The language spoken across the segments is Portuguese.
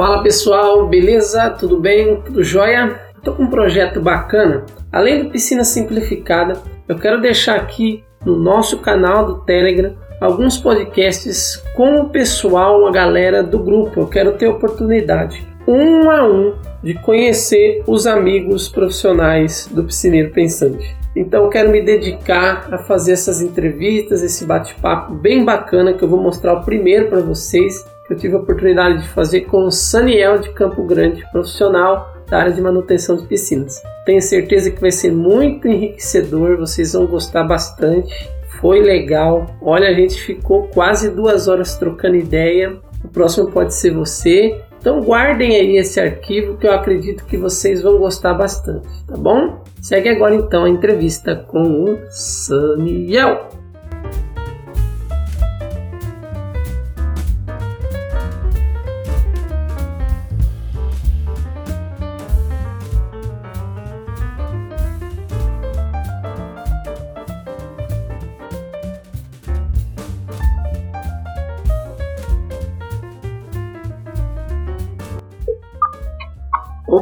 Fala pessoal, beleza? Tudo bem? Tudo jóia? Estou com um projeto bacana. Além do Piscina Simplificada, eu quero deixar aqui no nosso canal do Telegram alguns podcasts com o pessoal, a galera do grupo. Eu quero ter oportunidade, um a um, de conhecer os amigos profissionais do Piscineiro Pensante. Então eu quero me dedicar a fazer essas entrevistas, esse bate-papo bem bacana que eu vou mostrar o primeiro para vocês eu tive a oportunidade de fazer com o Saniel de Campo Grande, profissional da área de manutenção de piscinas. Tenho certeza que vai ser muito enriquecedor, vocês vão gostar bastante. Foi legal. Olha, a gente ficou quase duas horas trocando ideia. O próximo pode ser você. Então guardem aí esse arquivo que eu acredito que vocês vão gostar bastante, tá bom? Segue agora então a entrevista com o Saniel.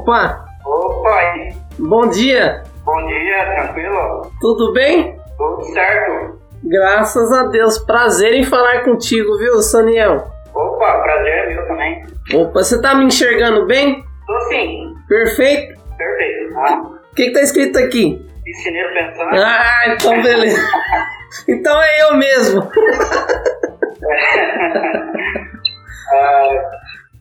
Opa! Opa! Bom dia! Bom dia, tranquilo? Tudo bem? Tudo certo. Graças a Deus. Prazer em falar contigo, viu, Saniel? Opa, prazer é meu também. Opa, você tá me enxergando bem? Tô sim. Perfeito? Perfeito. Ah, O que, que tá escrito aqui? piscineiro pensando. Ah, então beleza. então é eu mesmo. Ah,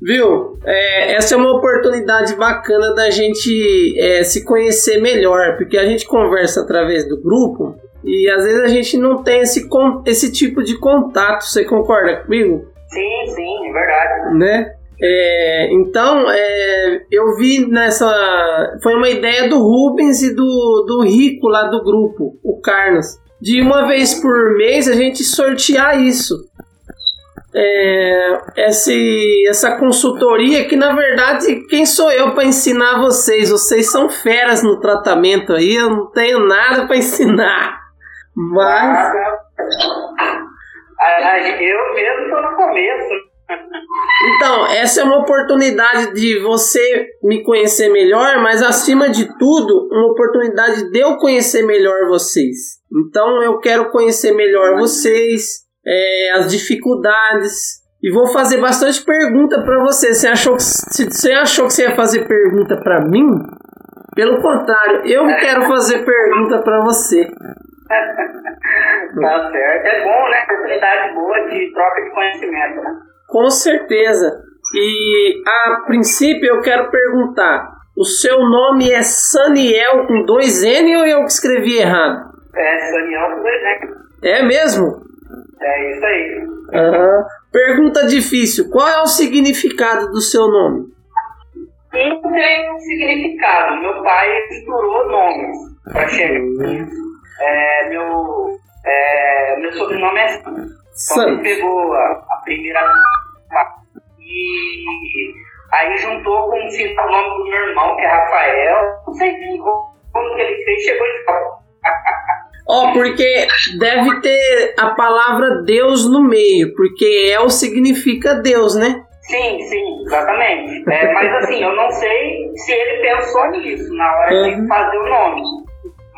Viu? É, essa é uma oportunidade bacana da gente é, se conhecer melhor, porque a gente conversa através do grupo e às vezes a gente não tem esse, esse tipo de contato. Você concorda comigo? sim, sim, é verdade. né? É, então, é, eu vi nessa. Foi uma ideia do Rubens e do, do Rico lá do grupo, o Carlos. De uma vez por mês a gente sortear isso. É, esse, essa consultoria que na verdade quem sou eu para ensinar vocês? Vocês são feras no tratamento aí, eu não tenho nada para ensinar. Mas Ah, eu mesmo tô no começo. Então, essa é uma oportunidade de você me conhecer melhor, mas acima de tudo, uma oportunidade de eu conhecer melhor vocês. Então, eu quero conhecer melhor vocês, é, as dificuldades. E vou fazer bastante pergunta para você. Você achou, que, você achou que você ia fazer pergunta para mim? Pelo contrário, eu quero fazer pergunta para você. Tá certo. É bom, né? Oportunidade boa de troca de conhecimento, né? Com certeza. E a princípio eu quero perguntar: o seu nome é Saniel com dois N ou eu que escrevi errado? É, Daniel com dois né? É mesmo? É isso aí. Aham. Pergunta difícil: qual é o significado do seu nome? Não tem um significado. Meu pai misturou nomes pra chegar nisso. É, meu, é, meu sobrenome é Só San. que pegou a, a primeira e aí juntou com o nome do meu irmão, que é Rafael. Não sei como que ele fez, chegou e falou. Ó, porque deve ter a palavra Deus no meio, porque El significa Deus, né? Sim, sim, exatamente. É, mas assim, eu não sei se ele pensou nisso na hora Uhum. de fazer o nome.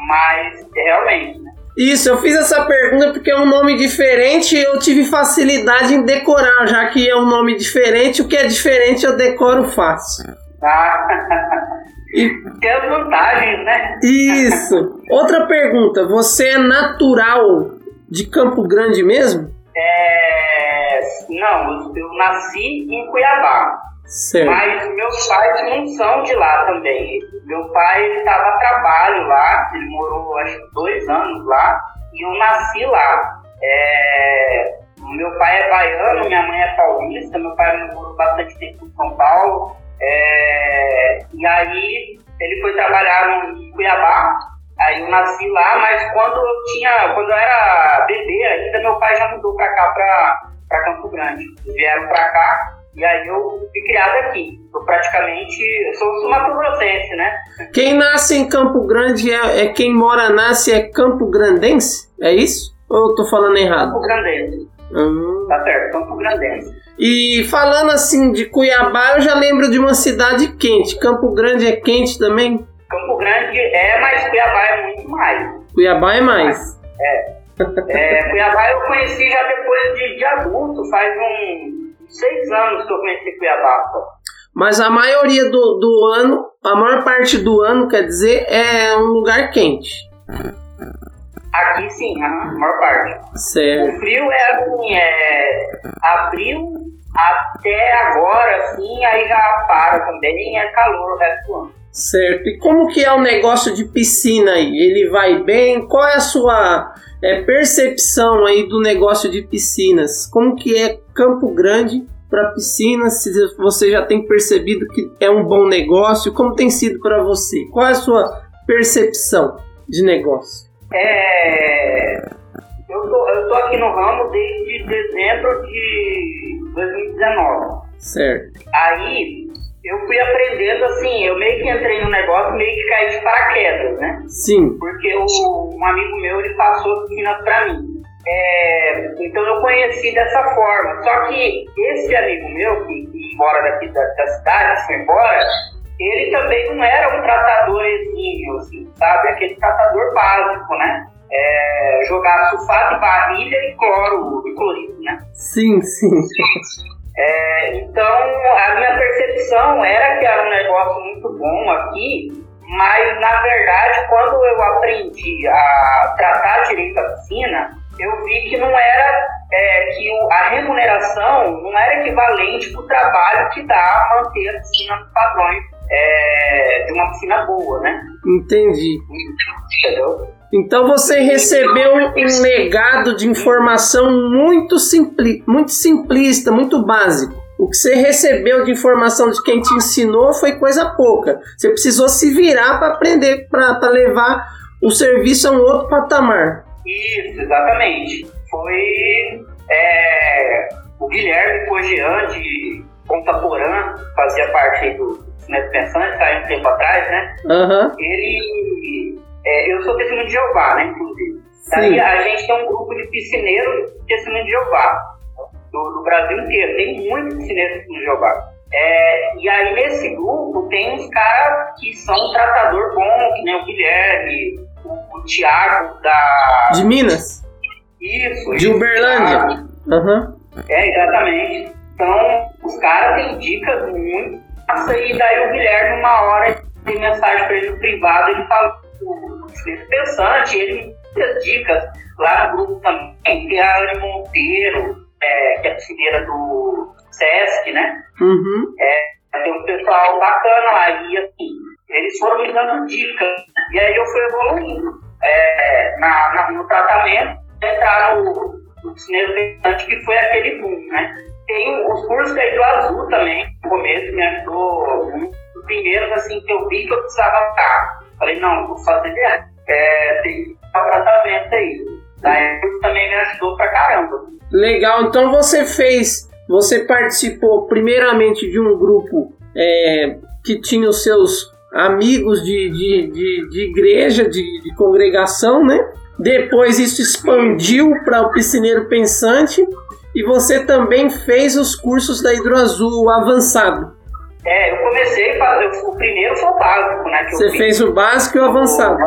Mas realmente, né? Isso, eu fiz essa pergunta porque é um nome diferente e eu tive facilidade em decorar, já que é um nome diferente, o que é diferente eu decoro fácil. Ah, E- tem as vantagens, né? isso! Outra pergunta, você é natural de Campo Grande mesmo? É, não, eu nasci em Cuiabá. Certo. Mas meus pais não são de lá também. Meu pai estava a trabalho lá, ele morou acho que dois anos lá, e eu nasci lá. É, meu pai é baiano, minha mãe é paulista, meu pai morou bastante tempo em São Paulo. É, e aí ele foi trabalhar em Cuiabá, aí eu nasci lá, mas quando eu tinha, quando eu era bebê ainda, meu pai já mudou pra cá, pra, pra Campo Grande. Eles vieram pra cá, e aí eu fui criado aqui. Eu praticamente, eu sou sumatogrossense, né? Quem nasce em Campo Grande é, é quem mora, nasce é Campo Grandense? É isso? Ou eu tô falando errado? Campo Grandense. Hum. Tá certo, Campo Grandense. E falando assim de Cuiabá, eu já lembro de uma cidade quente. Campo Grande é quente também? Campo Grande é, mas Cuiabá é muito mais. Cuiabá é mais? É. é Cuiabá eu conheci já depois de, de adulto, faz uns seis anos que eu conheci Cuiabá. Mas a maioria do, do ano, a maior parte do ano, quer dizer, é um lugar quente. Aqui sim, a maior parte. Certo. O frio é assim, é abril até agora, assim, aí já para também, é calor o resto do ano. Certo. E como que é o negócio de piscina aí? Ele vai bem? Qual é a sua é, percepção aí do negócio de piscinas? Como que é Campo Grande para piscinas? Se você já tem percebido que é um bom negócio, como tem sido para você? Qual é a sua percepção de negócio? É, eu tô, eu tô aqui no ramo desde dezembro de 2019. Certo. Aí eu fui aprendendo assim, eu meio que entrei no negócio, meio que caí de paraquedas, né? Sim. Porque o, um amigo meu, ele passou piscinas pra mim. É, então eu conheci dessa forma. Só que esse amigo meu, que, que mora daqui da, da cidade, foi embora, ele também não era um tratador exímio, assim, sabe? Aquele tratador básico, né? É, jogar sulfato barrilha e cloro e clorido, né? Sim, sim. É, então, a minha percepção era que era um negócio muito bom aqui, mas na verdade, quando eu aprendi a tratar direito a piscina, eu vi que não era é, que o, a remuneração não era equivalente para o trabalho que dá manter a piscina nos padrões é, de uma piscina boa, né? Entendi. Entendeu? Então você recebeu um legado de informação muito, simpli muito simplista, muito básico. O que você recebeu de informação de quem te ensinou foi coisa pouca. Você precisou se virar para aprender, para levar o serviço a um outro patamar. Isso, exatamente. Foi é, o Guilherme Cogian de Ponta Porã, fazia parte do Neto Pensante, saiu um tempo atrás, né? Uhum. Ele é, eu sou testemunho de Jeová, né, inclusive. Daí a gente tem um grupo de piscineiros testemunho de Jeová, do, do Brasil inteiro. Tem muitos piscineiros de Jeová. É, e aí nesse grupo tem uns caras que são um tratador bom, que nem o Guilherme, o, o Tiago da. De Minas? Isso. De Uberlândia. Uhum. É, exatamente. Então, os caras têm dicas muito. E daí o Guilherme, uma hora, tem mensagem pra ele no privado, ele fala pensante, ele muitas dicas lá no grupo também. Tem a Anne Monteiro, é, que é piscineira do Sesc, né? Uhum. É, tem um pessoal bacana lá e assim, eles foram me dando dicas. E aí eu fui evoluindo é, na, na, no tratamento, entrar no, no piscineiro pensante, que foi aquele boom, né? Tem os cursos da Hidro Azul também, no começo me ajudou. Os primeiros, assim, que eu vi que eu precisava estar Falei, não, vou fazer é, tem que dar tratamento aí. Daí também me ajudou pra caramba. Legal, então você fez, você participou primeiramente de um grupo é, que tinha os seus amigos de, de, de, de igreja, de, de congregação, né? Depois isso expandiu para o piscineiro pensante e você também fez os cursos da Hidroazul avançado. É, eu comecei. O primeiro foi o básico, né? Você fez o básico e o avançado.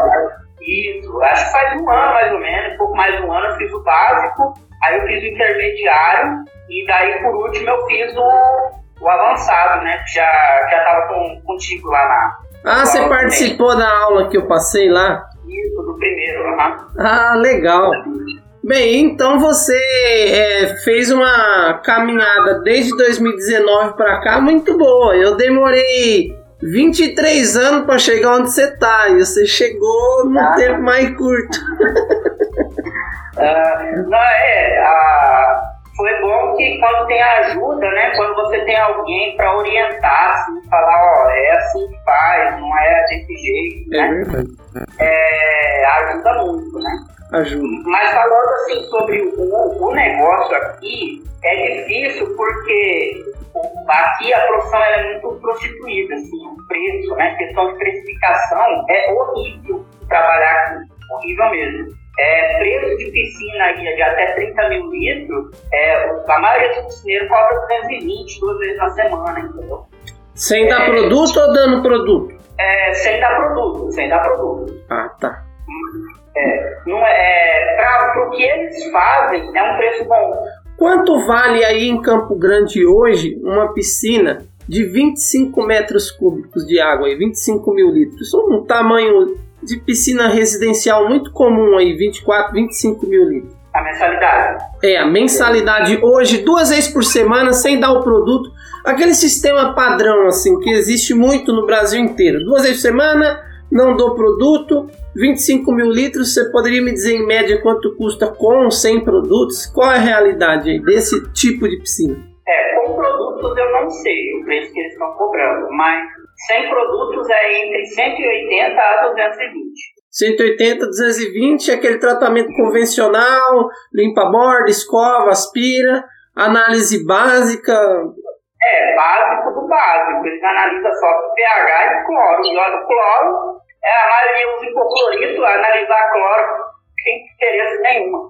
Isso, acho que faz um ano mais ou menos, um pouco mais de um ano eu fiz o básico, aí eu fiz o intermediário, e daí por último eu fiz o, o avançado, né? Que já, já tava com, contigo lá na. Ah, você participou da aula que eu passei lá? Isso, do primeiro, uhum. Ah, legal. Bem, então você é, fez uma caminhada desde 2019 para cá muito boa. Eu demorei 23 anos para chegar onde você tá e você chegou no ah. tempo mais curto. uh, não, é, uh, foi bom que quando tem ajuda, né? Quando você tem alguém para orientar, assim, falar, ó, é assim que faz, não é desse jeito, é né? É, ajuda muito, né? Ajuda. Mas falando assim sobre o, o negócio aqui, é difícil porque aqui a profissão é muito prostituída, assim, o preço, né? A questão de precificação é horrível trabalhar aqui, horrível mesmo. é, preço de piscina de até 30 mil litros, é, a maioria dos piscineiros cobra 220 duas vezes na semana, entendeu? Sem dar é, produto ou dando produto? É, sem dar produto, sem dar produto. Ah, tá. É, não é, é para o que eles fazem, é um preço bom. Quanto vale aí em Campo Grande hoje uma piscina de 25 metros cúbicos de água, aí, 25 mil litros? Um tamanho de piscina residencial muito comum aí, 24, 25 mil litros. A mensalidade? É, a mensalidade hoje, duas vezes por semana, sem dar o produto. Aquele sistema padrão, assim, que existe muito no Brasil inteiro. Duas vezes por semana, não dou produto, 25 mil litros, você poderia me dizer em média quanto custa com ou sem produtos? Qual é a realidade aí desse tipo de piscina? É, com produtos eu não sei o preço que eles estão cobrando, mas sem produtos é entre 180 a 220. 180, 220 é aquele tratamento convencional, limpa a borda, escova, aspira, análise básica. É, básico do básico. Eles analisam só pH e cloro. E o cloro, é, a maioria usa hipoclorito, analisar cloro sem interesse nenhuma.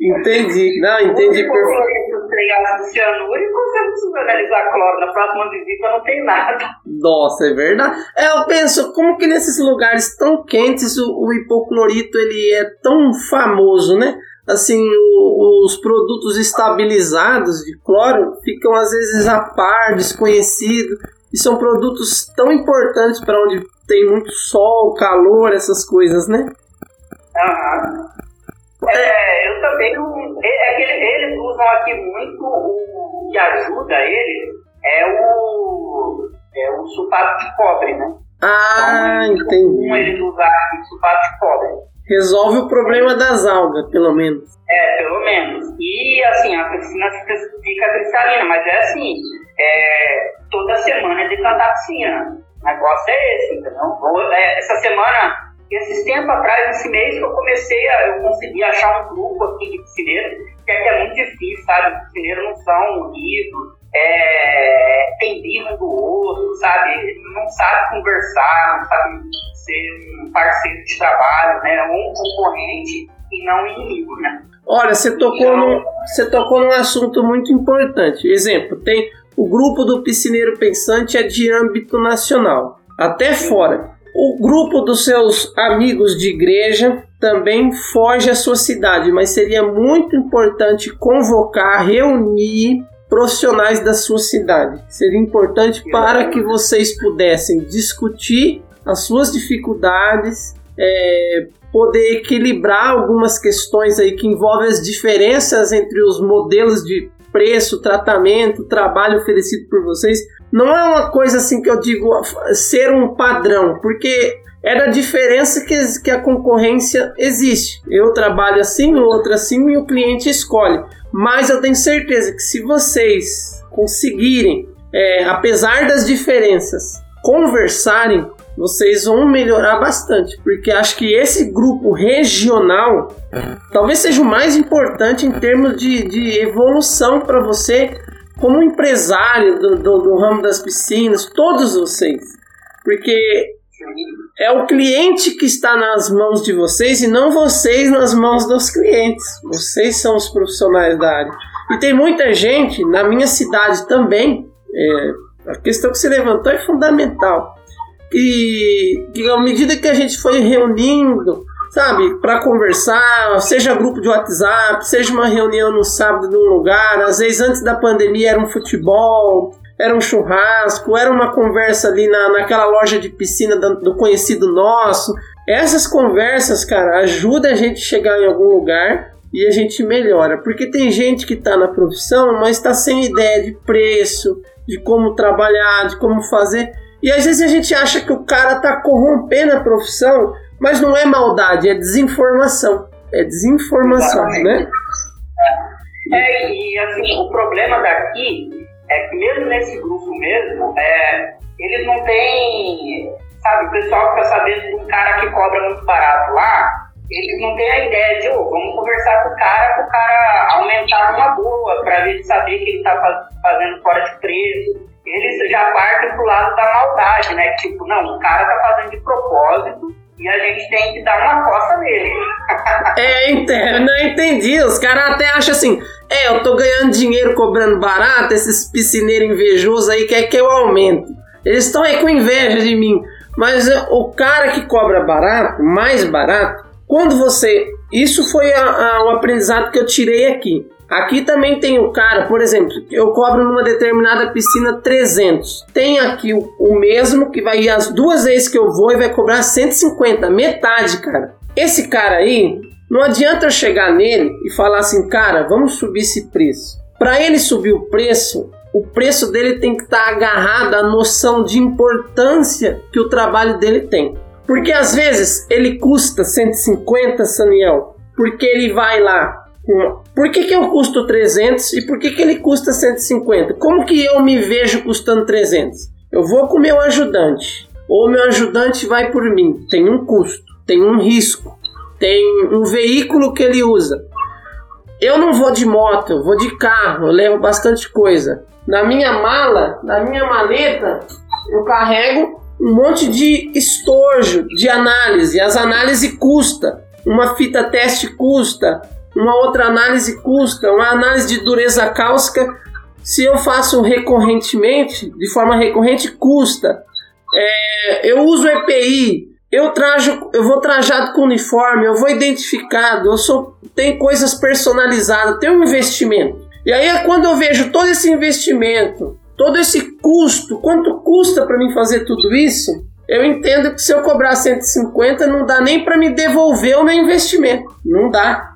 Entendi, não, entendi perfeito. Tem ácido cianúrico, você não precisa analisar cloro. Na próxima visita não tem nada. Nossa, é verdade. É, eu penso, como que nesses lugares tão quentes o, o hipoclorito ele é tão famoso, né? Assim, o, os produtos estabilizados de cloro ficam às vezes a par, desconhecidos. E são produtos tão importantes para onde tem muito sol, calor, essas coisas, né? Aham. É, eu também. É, é que eles usam aqui muito o que ajuda eles é o, é o sulfato de cobre, né? Ah, então, entendi. eles usarem sulfato de cobre. Resolve o problema das algas, pelo menos. É, pelo menos. E assim, a piscina fica cristalina, mas é assim, é, toda semana é decantar a piscina. O negócio é esse, entendeu? É, essa semana esses tempos atrás, esse mês que eu comecei a, eu consegui achar um grupo aqui de piscineiros, que é, que é muito difícil, sabe? Os piscineiros não são unidos, é, tem birra do outro, sabe? Não sabe conversar, não sabe ser um parceiro de trabalho, né? Um concorrente e não inimigo, né? Olha, você tocou, então, no, você tocou num assunto muito importante. Exemplo, tem o grupo do piscineiro pensante é de âmbito nacional, até fora. O grupo dos seus amigos de igreja também foge à sua cidade, mas seria muito importante convocar, reunir profissionais da sua cidade. Seria importante para que vocês pudessem discutir as suas dificuldades, é, poder equilibrar algumas questões aí que envolvem as diferenças entre os modelos de preço, tratamento, trabalho oferecido por vocês, não é uma coisa assim que eu digo ser um padrão, porque é da diferença que, que a concorrência existe. Eu trabalho assim, o outro assim e o cliente escolhe. Mas eu tenho certeza que se vocês conseguirem, é, apesar das diferenças, conversarem, vocês vão melhorar bastante, porque acho que esse grupo regional talvez seja o mais importante em termos de, de evolução para você como empresário do, do, do ramo das piscinas, todos vocês, porque é o cliente que está nas mãos de vocês e não vocês nas mãos dos clientes. Vocês são os profissionais da área. E tem muita gente, na minha cidade também, é, a questão que você levantou é fundamental. E que à medida que a gente foi reunindo, sabe, para conversar, seja grupo de WhatsApp, seja uma reunião no sábado num lugar, às vezes antes da pandemia era um futebol, era um churrasco, era uma conversa ali na, naquela loja de piscina do, do conhecido nosso. Essas conversas, cara, ajudam a gente a chegar em algum lugar e a gente melhora. Porque tem gente que está na profissão, mas está sem ideia de preço, de como trabalhar, de como fazer. E às vezes a gente acha que o cara está corrompendo a profissão, mas não é maldade, é desinformação. É desinformação, Exatamente. né? É, e assim, o problema daqui é que mesmo nesse grupo mesmo, é, eles não têm, sabe, o pessoal fica sabendo de um cara que cobra muito barato lá, eles não têm a ideia de, oh, vamos conversar com o cara, para o cara aumentar uma boa, para ele saber que ele está fazendo fora de preço eles já partem pro lado da maldade, né? Tipo, não, o cara tá fazendo de propósito e a gente tem que dar uma costa nele. é, entendo, não entendi. Os caras até acham assim, é, eu tô ganhando dinheiro cobrando barato, esses piscineiros invejosos aí quer que eu aumente. Eles estão aí com inveja de mim. Mas é, o cara que cobra barato, mais barato, quando você. Isso foi a, um aprendizado que eu tirei aqui. Aqui também tem o cara, por exemplo, eu cobro numa determinada piscina 300. Tem aqui o, mesmo que vai ir as duas vezes que eu vou e vai cobrar 150, metade, cara. Esse cara aí, não adianta eu chegar nele e falar assim, cara, vamos subir esse preço. Para ele subir o preço, o preço dele tem que estar tá agarrado à noção de importância que o trabalho dele tem. Porque às vezes ele custa 150, Saniel, porque ele vai lá por que, que eu custo 300 e por que, que ele custa 150? Como que eu me vejo custando 300? Eu vou com meu ajudante, ou meu ajudante vai por mim. Tem um custo, tem um risco, tem um veículo que ele usa. Eu não vou de moto, vou de carro, eu levo bastante coisa. Na minha mala, na minha maleta, eu carrego um monte de estojo de análise. As análises custa, uma fita teste custa, uma outra análise custa, uma análise de dureza cáustica, se eu faço recorrentemente, de forma recorrente, custa. É, eu uso EPI, eu trajo, eu vou trajado com uniforme, eu vou identificado, eu sou, tem coisas personalizadas, tem um investimento. E aí é quando eu vejo todo esse investimento, todo esse custo, quanto custa para mim fazer tudo isso, eu entendo que se eu cobrar 150 não dá nem para me devolver o meu investimento. Não dá.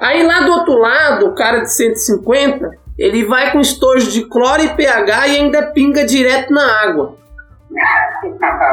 Aí lá do outro lado, o cara de 150, ele vai com estojo de cloro e pH e ainda pinga direto na água.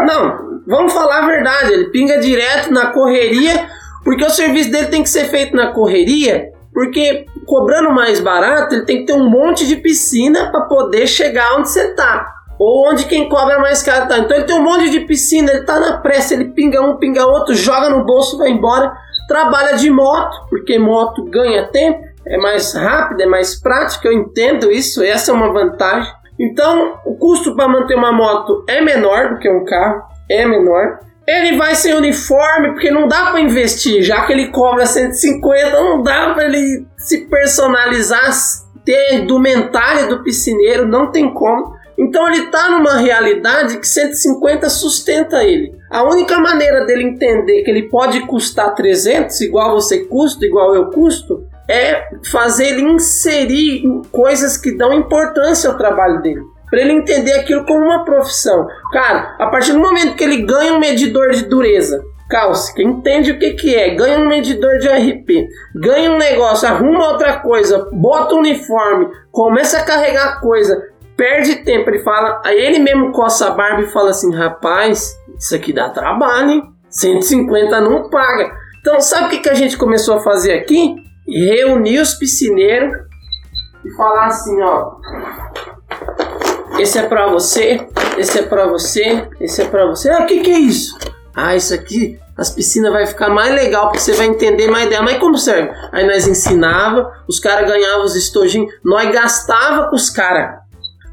Não, vamos falar a verdade, ele pinga direto na correria, porque o serviço dele tem que ser feito na correria, porque cobrando mais barato, ele tem que ter um monte de piscina para poder chegar onde você tá. Ou onde quem cobra mais caro tá. Então ele tem um monte de piscina, ele tá na pressa, ele pinga um, pinga outro, joga no bolso, vai embora trabalha de moto, porque moto ganha tempo, é mais rápido, é mais prático, eu entendo isso, essa é uma vantagem. Então, o custo para manter uma moto é menor do que um carro, é menor. Ele vai sem uniforme, porque não dá para investir, já que ele cobra 150, não dá para ele se personalizar, ter a indumentária do piscineiro, não tem como. Então ele está numa realidade que 150 sustenta ele. A única maneira dele entender que ele pode custar 300, igual você custa, igual eu custo, é fazer ele inserir coisas que dão importância ao trabalho dele. Para ele entender aquilo como uma profissão. Cara, a partir do momento que ele ganha um medidor de dureza, cáustica, entende o que, que é, ganha um medidor de RP, ganha um negócio, arruma outra coisa, bota um uniforme, começa a carregar coisa, perde tempo. Ele fala, ele mesmo coça a barba e fala assim: rapaz, isso aqui dá trabalho, hein? 150 não paga. Então, sabe o que, que a gente começou a fazer aqui? Reunir os piscineiros e falar assim: ó, esse é pra você, esse é pra você, esse é pra você. Ah, o que, que é isso? Ah, isso aqui as piscinas vai ficar mais legal porque você vai entender mais ideia. Mas como serve? Aí nós ensinava, os caras ganhavam os estojinhos, nós gastava com os caras.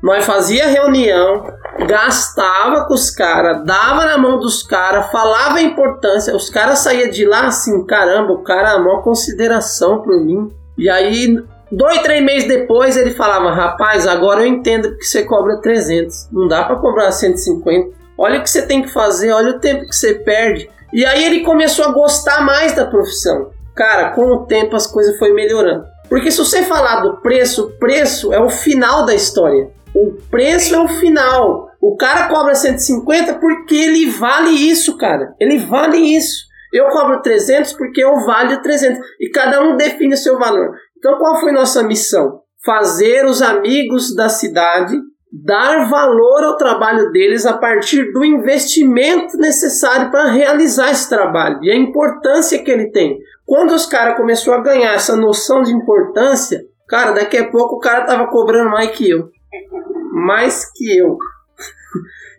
Nós fazia reunião, gastava com os caras, dava na mão dos caras, falava a importância. Os caras saíam de lá assim, caramba, o cara a maior consideração por mim. E aí, dois, três meses depois, ele falava, rapaz, agora eu entendo que você cobra 300. Não dá para cobrar 150. Olha o que você tem que fazer, olha o tempo que você perde. E aí ele começou a gostar mais da profissão. Cara, com o tempo as coisas foi melhorando. Porque se você falar do preço, o preço é o final da história. O preço é o final. O cara cobra 150 porque ele vale isso, cara. Ele vale isso. Eu cobro 300 porque eu valho 300. E cada um define o seu valor. Então qual foi nossa missão? Fazer os amigos da cidade dar valor ao trabalho deles a partir do investimento necessário para realizar esse trabalho e a importância que ele tem. Quando os caras começaram a ganhar essa noção de importância, cara, daqui a pouco o cara tava cobrando mais que eu mais que eu.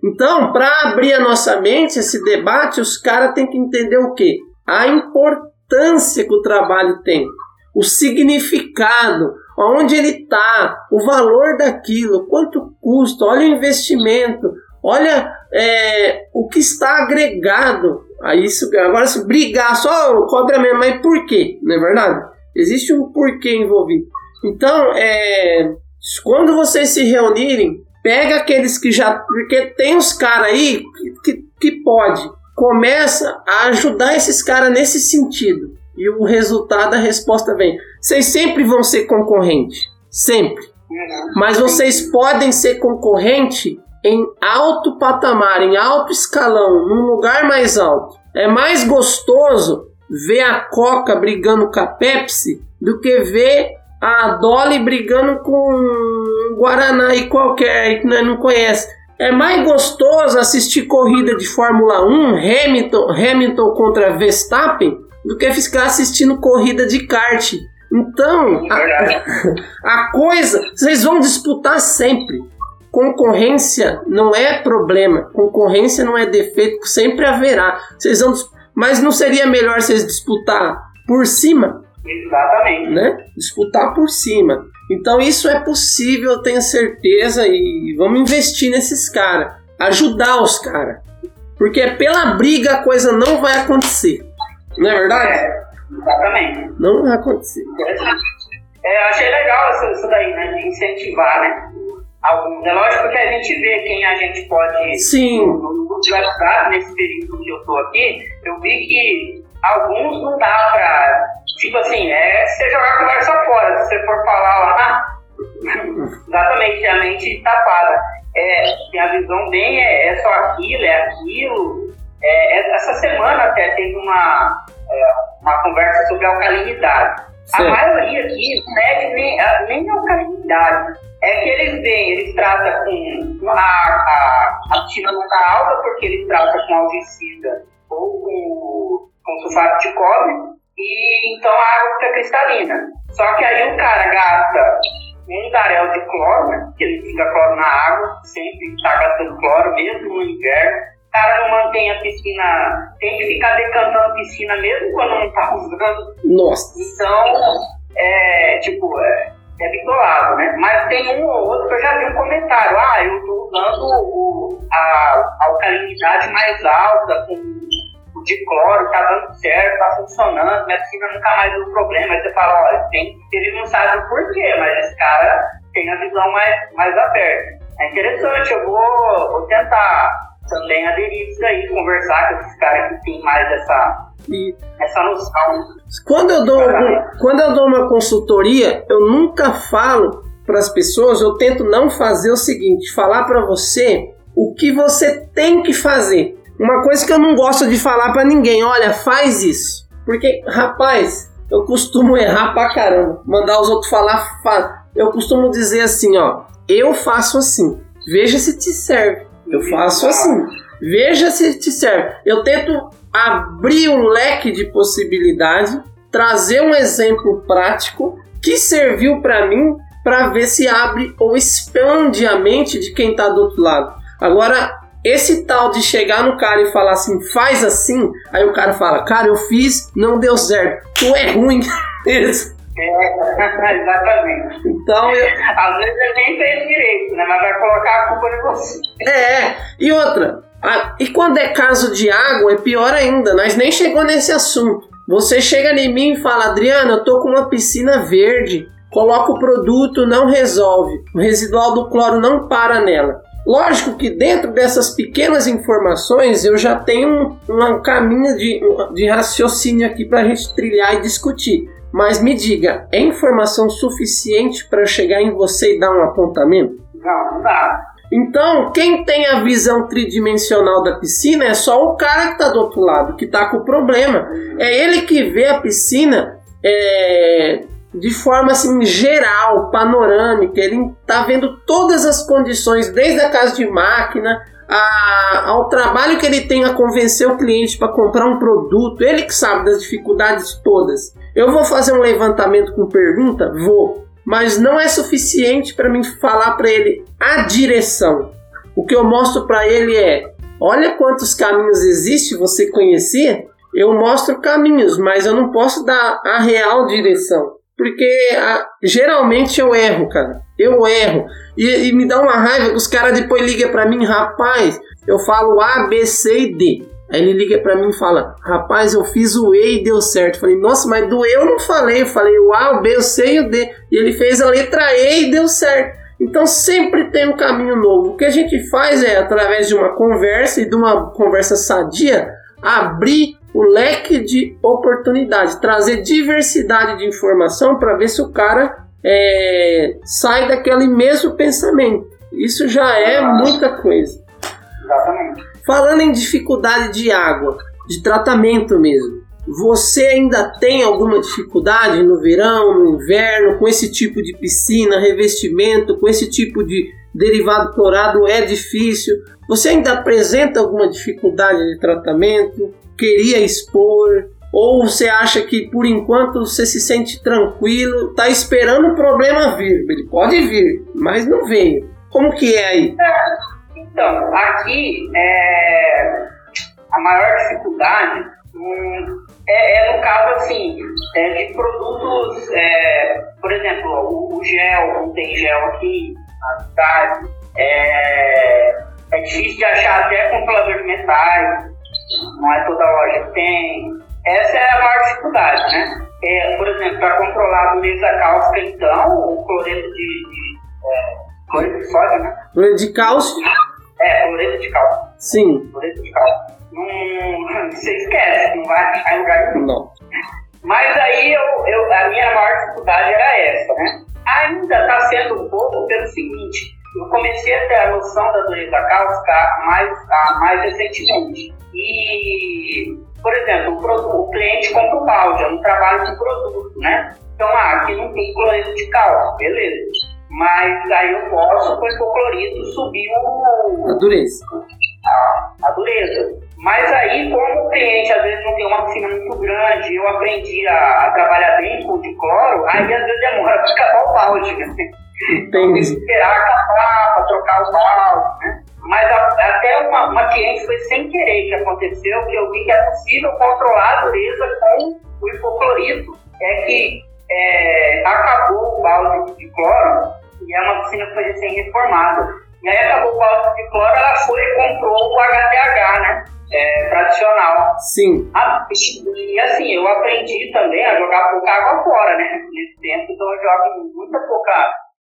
Então, para abrir a nossa mente, esse debate, os caras têm que entender o quê? A importância que o trabalho tem, o significado, onde ele está, o valor daquilo, quanto custa, olha o investimento, olha é, o que está agregado. Aí isso, agora se brigar só cobra mesmo, mas por quê? Não é verdade? Existe um porquê envolvido. Então, é, quando vocês se reunirem, pega aqueles que já. Porque tem os caras aí que, que, que pode. Começa a ajudar esses caras nesse sentido. E o resultado, a resposta vem. Vocês sempre vão ser concorrente. Sempre. Mas vocês podem ser concorrente em alto patamar, em alto escalão, num lugar mais alto. É mais gostoso ver a Coca brigando com a Pepsi do que ver a Dolly brigando com Guaraná e qualquer que nós não conhece. É mais gostoso assistir corrida de Fórmula 1, Hamilton, Hamilton contra Verstappen, do que ficar assistindo corrida de kart. Então, a, a coisa, vocês vão disputar sempre. Concorrência não é problema, concorrência não é defeito, sempre haverá. Vocês vão, mas não seria melhor vocês disputar por cima? Exatamente. Né? Disputar por cima. Então isso é possível, eu tenho certeza, e vamos investir nesses caras. Ajudar os caras. Porque pela briga a coisa não vai acontecer. Não é verdade? É, exatamente. Não vai acontecer. É, eu achei legal isso, isso daí, né? De incentivar, né? Alguns. É lógico que a gente vê quem a gente pode. Sim. No WhatsApp, nesse período que eu tô aqui, eu vi que alguns não dá pra. Tipo assim, é você jogar a conversa fora. Se você for falar lá, exatamente, a mente tapada. É, tem a visão bem, é, é só aquilo, é aquilo. É, é essa semana até teve uma, é, uma conversa sobre alcalinidade. Sim. A maioria aqui mede nem, nem alcalinidade. É que eles vêm, eles tratam com. A, a, a piscina não está alta porque eles tratam com algicida ou com, com sulfato de cobre, e então a água fica cristalina. Só que aí o cara gasta um darel de cloro, né, que ele fica cloro na água, sempre está gastando cloro, mesmo no inverno cara não mantém a piscina, tem que ficar decantando a piscina mesmo quando não tá usando. Nossa. Então, é, tipo, é, é bitolado, né? Mas tem um ou outro que eu já vi um comentário, ah, eu tô usando o, a, a alcalinidade mais alta, com o de cloro, tá dando certo, tá funcionando, minha piscina nunca mais deu problema. Aí você fala, olha, tem, ele não sabe o porquê, mas esse cara tem a visão mais, mais aberta. É interessante, eu vou, vou tentar também aderir isso aí, conversar com esses caras que tem mais essa, e essa noção. Quando eu dou, quando eu dou uma consultoria, eu nunca falo para as pessoas, eu tento não fazer o seguinte, falar para você o que você tem que fazer. Uma coisa que eu não gosto de falar para ninguém, olha, faz isso. Porque, rapaz, eu costumo errar pra caramba. Mandar os outros falar, fala. eu costumo dizer assim, ó, eu faço assim. Veja se te serve. Eu faço assim. Veja se te serve. Eu tento abrir um leque de possibilidades, trazer um exemplo prático que serviu para mim para ver se abre ou expande a mente de quem está do outro lado. Agora, esse tal de chegar no cara e falar assim, faz assim, aí o cara fala, cara, eu fiz, não deu certo, tu é ruim. É, exatamente. Então, eu... Às vezes ele nem fez direito, né? Mas vai colocar a culpa em você. É, e outra, a, e quando é caso de água, é pior ainda. Nós nem chegou nesse assunto. Você chega em mim e fala, Adriana, eu tô com uma piscina verde. Coloca o produto, não resolve. O residual do cloro não para nela. Lógico que dentro dessas pequenas informações eu já tenho um, um caminho de, de raciocínio aqui para a gente trilhar e discutir. Mas me diga, é informação suficiente para chegar em você e dar um apontamento? Não, não dá. Então, quem tem a visão tridimensional da piscina é só o cara que está do outro lado, que está com o problema. É ele que vê a piscina é, de forma assim geral, panorâmica. Ele está vendo todas as condições, desde a casa de máquina a, ao trabalho que ele tem a convencer o cliente para comprar um produto. Ele que sabe das dificuldades todas. Eu vou fazer um levantamento com pergunta? Vou. Mas não é suficiente para mim falar para ele a direção. O que eu mostro para ele é: olha quantos caminhos existe você conhecer. Eu mostro caminhos, mas eu não posso dar a real direção. Porque a, geralmente eu erro, cara. Eu erro. E, e me dá uma raiva os caras depois ligam para mim, rapaz. Eu falo A, B, C e D. Aí ele liga para mim e fala: Rapaz, eu fiz o E e deu certo. Eu falei: Nossa, mas do eu não falei. Eu falei o A, o B, o C e o D. E ele fez a letra E e deu certo. Então sempre tem um caminho novo. O que a gente faz é, através de uma conversa e de uma conversa sadia, abrir o leque de oportunidades, trazer diversidade de informação para ver se o cara é, sai daquele mesmo pensamento. Isso já é muita coisa. Exatamente. Falando em dificuldade de água, de tratamento mesmo, você ainda tem alguma dificuldade no verão, no inverno, com esse tipo de piscina, revestimento, com esse tipo de derivado clorado? É difícil? Você ainda apresenta alguma dificuldade de tratamento? Queria expor? Ou você acha que por enquanto você se sente tranquilo, está esperando o problema vir? Ele pode vir, mas não veio. Como que é aí? Então, aqui é, a maior dificuldade hum, é, é, no caso assim, é de produtos, é, por exemplo, o, o, gel, não tem gel aqui na cidade, é, é difícil de achar até controlador de metais, não é toda loja que tem. Essa é a maior dificuldade, né? É, por exemplo, para controlar a dureza cáustica, então, o cloreto de, de é, cloreto de sódio, né? Cloreto de cálcio? É, cloreto de cálcio. Sim. Cloreto de cálcio. Não, você esquece, não vai achar em lugar nenhum. Não. Mas aí eu, eu, a minha maior dificuldade era essa, né? Ainda está sendo um pouco pelo seguinte, eu comecei a ter a noção da dureza cáustica mais, mais recentemente. E, por exemplo, o, produto, o cliente compra o balde, eu não trabalho com produto, né? Então, ah, aqui não tem cloreto de cálcio, beleza. Mas aí eu posso, com hipoclorito, subir o... A dureza. A, a dureza. Mas aí, como o cliente às vezes não tem uma piscina muito grande, eu aprendi a, a trabalhar bem com o de cloro, aí às vezes demora para acabar o balde. Né? Tem que esperar acabar para trocar o balde. Né? Mas a, até uma, uma cliente foi sem querer que aconteceu, que eu vi que é possível controlar a dureza com o hipoclorito. É que é, acabou o balde de cloro e é uma piscina que foi recém-reformada. E aí acabou o balde de cloro, ela foi e comprou o HTH, né? É, tradicional. Sim. E assim, eu aprendi também a jogar pouca água fora, né? Nesse tempo, então eu jogo muita pouca,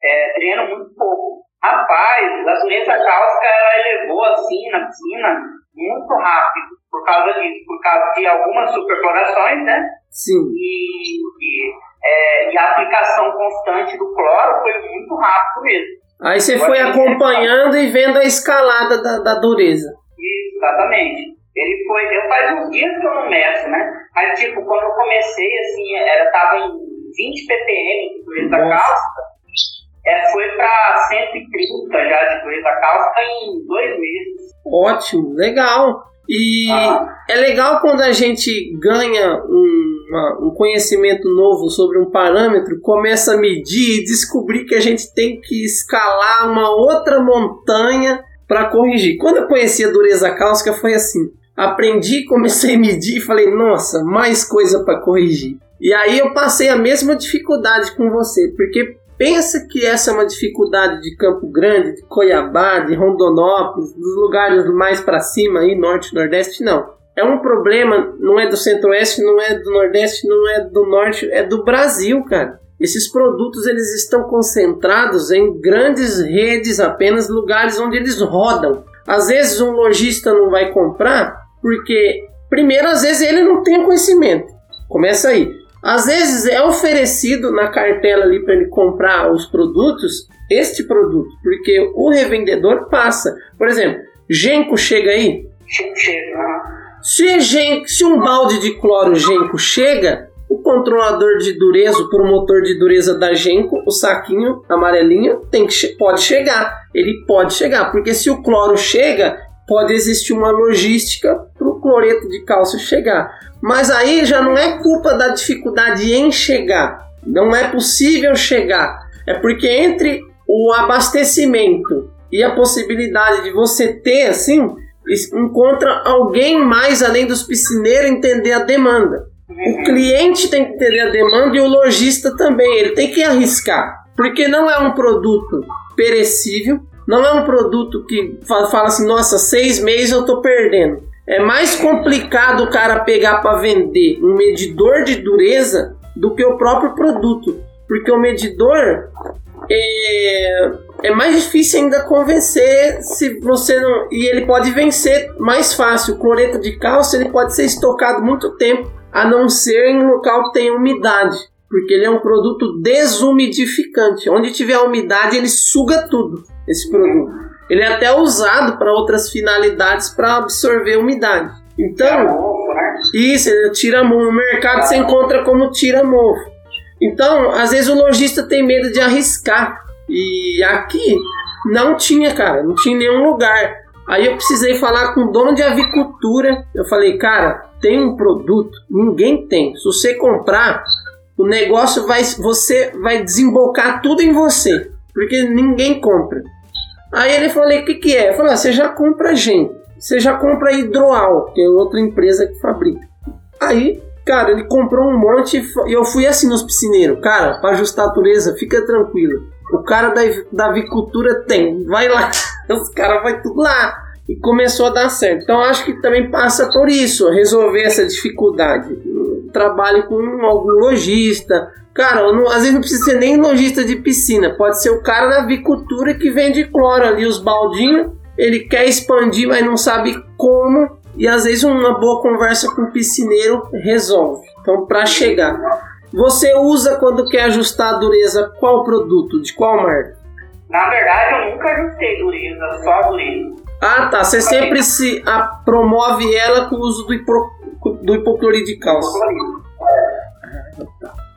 é, treino muito pouco. Rapaz, a dureza cáustica ela elevou assim na piscina muito rápido por causa disso, por causa de algumas superclorações, né? Sim. E, e, é, e a aplicação constante do cloro foi muito rápido mesmo. Aí você foi acompanhando e vendo a escalada da, da dureza. Exatamente. Ele foi, eu faz uns dias que eu não meço, né? Mas tipo, quando eu comecei, assim, era, tava em 20 ppm de dureza cáustica, é, foi para 130 já de dureza cáustica em dois meses. Ótimo, legal. E é legal quando a gente ganha um, uma, um, conhecimento novo sobre um parâmetro, começa a medir e descobrir que a gente tem que escalar uma outra montanha para corrigir. Quando eu conheci a dureza cáustica foi assim. Aprendi, comecei a medir e falei, nossa, mais coisa para corrigir. E aí eu passei a mesma dificuldade com você, porque pensa que essa é uma dificuldade de Campo Grande, de Cuiabá, de Rondonópolis, dos lugares mais para cima aí, norte, nordeste, não. É um problema, não é do centro-oeste, não é do nordeste, não é do norte, é do Brasil, cara. Esses produtos eles estão concentrados em grandes redes, apenas lugares onde eles rodam. Às vezes um lojista não vai comprar porque primeiro às vezes ele não tem conhecimento. Começa aí. Às vezes é oferecido na cartela ali para ele comprar os produtos, este produto, porque o revendedor passa. Por exemplo, Genco chega aí? Chega. Se, Genco, se um balde de cloro Genco chega, o controlador de dureza, o promotor de dureza da Genco, o saquinho amarelinho, tem que, pode chegar. Ele pode chegar, porque se o cloro chega, pode existir uma logística cloreto de cálcio chegar. Mas aí já não é culpa da dificuldade em chegar. Não é possível chegar. É porque entre o abastecimento e a possibilidade de você ter assim, encontra alguém mais além dos piscineiros entender a demanda. O cliente tem que entender a demanda e o lojista também. Ele tem que arriscar. Porque não é um produto perecível, não é um produto que fala assim, nossa, seis meses eu estou perdendo. É mais complicado o cara pegar para vender um medidor de dureza do que o próprio produto. Porque o medidor é, é mais difícil ainda convencer se você não. E ele pode vencer mais fácil. O cloreto de cálcio ele pode ser estocado muito tempo, a não ser em um local que tenha umidade. Porque ele é um produto desumidificante. Onde tiver umidade, ele suga tudo, esse produto. Ele é até usado para outras finalidades para absorver umidade. Então, isso, ele tira mofo. No mercado você encontra como tira mofo. Então, às vezes o lojista tem medo de arriscar. E aqui não tinha, cara, não tinha nenhum lugar. Aí eu precisei falar com o dono de avicultura. Eu falei, cara, tem um produto, ninguém tem. Se você comprar, o negócio vai, você vai desembocar tudo em você, porque ninguém compra. Aí ele falou, o que que é? Eu falei, ah, você já compra gente, você já compra Hidroal, que é outra empresa que fabrica. Aí Cara, ele comprou um monte e eu fui assim nos piscineiros. Cara, para ajustar a natureza, fica tranquilo. O cara da, da avicultura tem. Vai lá. Os caras vai tudo lá. E começou a dar certo. Então acho que também passa por isso, resolver essa dificuldade. trabalho com algum lojista. Cara, não, às vezes não precisa ser nem lojista de piscina. Pode ser o cara da avicultura que vende cloro ali, os baldinhos. Ele quer expandir, mas não sabe como e às vezes uma boa conversa com o piscineiro resolve. Então, para chegar, você usa quando quer ajustar a dureza qual produto, de qual marca? Na verdade, eu nunca ajustei dureza, só a dureza. Ah, tá. Você sempre se a, promove ela com o uso do, hipo, do hipoclorito de cálcio.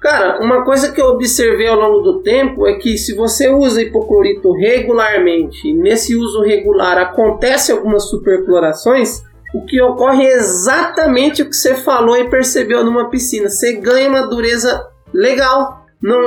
Cara, uma coisa que eu observei ao longo do tempo é que se você usa hipoclorito regularmente, e nesse uso regular acontece algumas superclorações, o que ocorre é exatamente o que você falou e percebeu numa piscina. Você ganha uma dureza legal. Não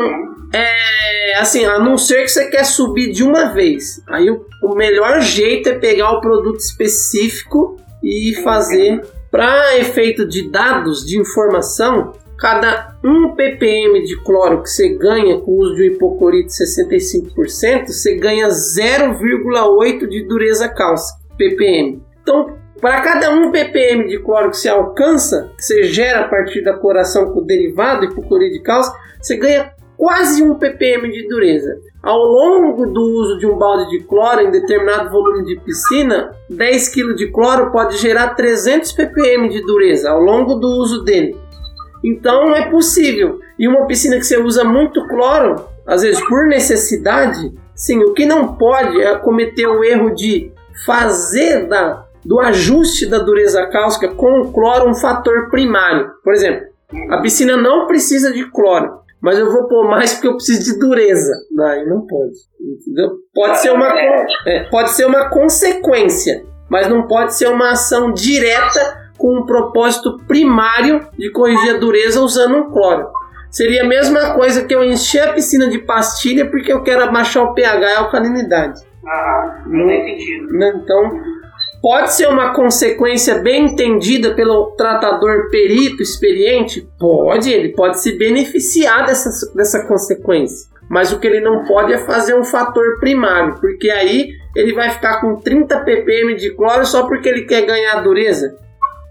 é assim, a não ser que você quer subir de uma vez. Aí o, o melhor jeito é pegar o produto específico e fazer para efeito de dados de informação. Cada 1 ppm de cloro que você ganha com o uso de um hipoclorito 65%, você ganha 0,8 de dureza cálcica ppm. Então, para cada 1 ppm de cloro que você alcança, que você gera a partir da cloração com o derivado hipoclorid de cálcio, você ganha quase 1 ppm de dureza. Ao longo do uso de um balde de cloro em determinado volume de piscina, 10 kg de cloro pode gerar 300 ppm de dureza ao longo do uso dele. Então é possível. E uma piscina que você usa muito cloro, às vezes por necessidade, sim, o que não pode é cometer o erro de fazer da do ajuste da dureza cáustica com o cloro um fator primário. Por exemplo, a piscina não precisa de cloro, mas eu vou pôr mais porque eu preciso de dureza. Aí não pode. Entendeu? Pode ser uma, é, pode ser uma consequência, mas não pode ser uma ação direta com um propósito primário de corrigir a dureza usando um cloro. Seria a mesma coisa que eu encher a piscina de pastilha porque eu quero abaixar o pH e a alcalinidade. Ah, não tem sentido. Né? Então, Pode ser uma consequência bem entendida pelo tratador perito experiente? Pode, ele pode se beneficiar dessa, dessa consequência. Mas o que ele não pode é fazer um fator primário, porque aí ele vai ficar com 30 ppm de cloro só porque ele quer ganhar dureza.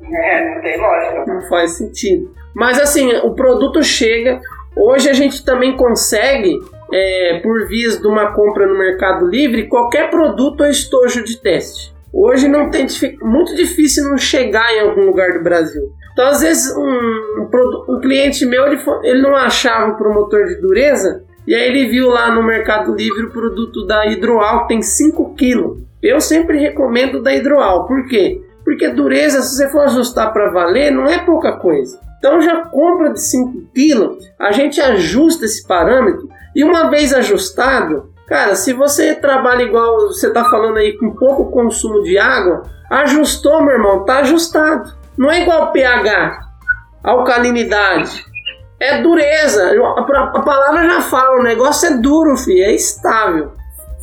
É, não tem lógica. Não faz sentido. Mas assim, o produto chega. Hoje a gente também consegue, é, por vias de uma compra no Mercado Livre, qualquer produto ou estojo de teste. Hoje não tem muito difícil não chegar em algum lugar do Brasil. Então, às vezes, um, um, um cliente meu ele, ele não achava o promotor de dureza e aí ele viu lá no Mercado Livre o produto da Hidroal que tem 5 kg. Eu sempre recomendo da Hidroal. Por quê? Porque dureza, se você for ajustar para valer, não é pouca coisa. Então já compra de 5 kg, a gente ajusta esse parâmetro e uma vez ajustado, Cara, se você trabalha igual você tá falando aí com pouco consumo de água, ajustou, meu irmão, tá ajustado. Não é igual pH, alcalinidade. É dureza. A, palavra já fala, o negócio é duro, filho, é estável.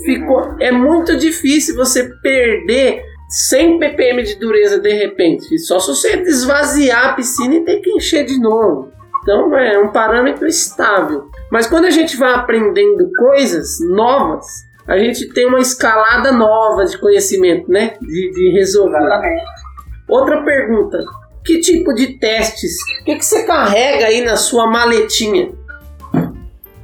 Ficou, é muito difícil você perder 100 ppm de dureza de repente. Só se você esvaziar a piscina e ter que encher de novo. Então é um parâmetro estável. Mas quando a gente vai aprendendo coisas novas, a gente tem uma escalada nova de conhecimento, né? De, de resolver. Exatamente. Outra pergunta: que tipo de testes? O que, que você carrega aí na sua maletinha?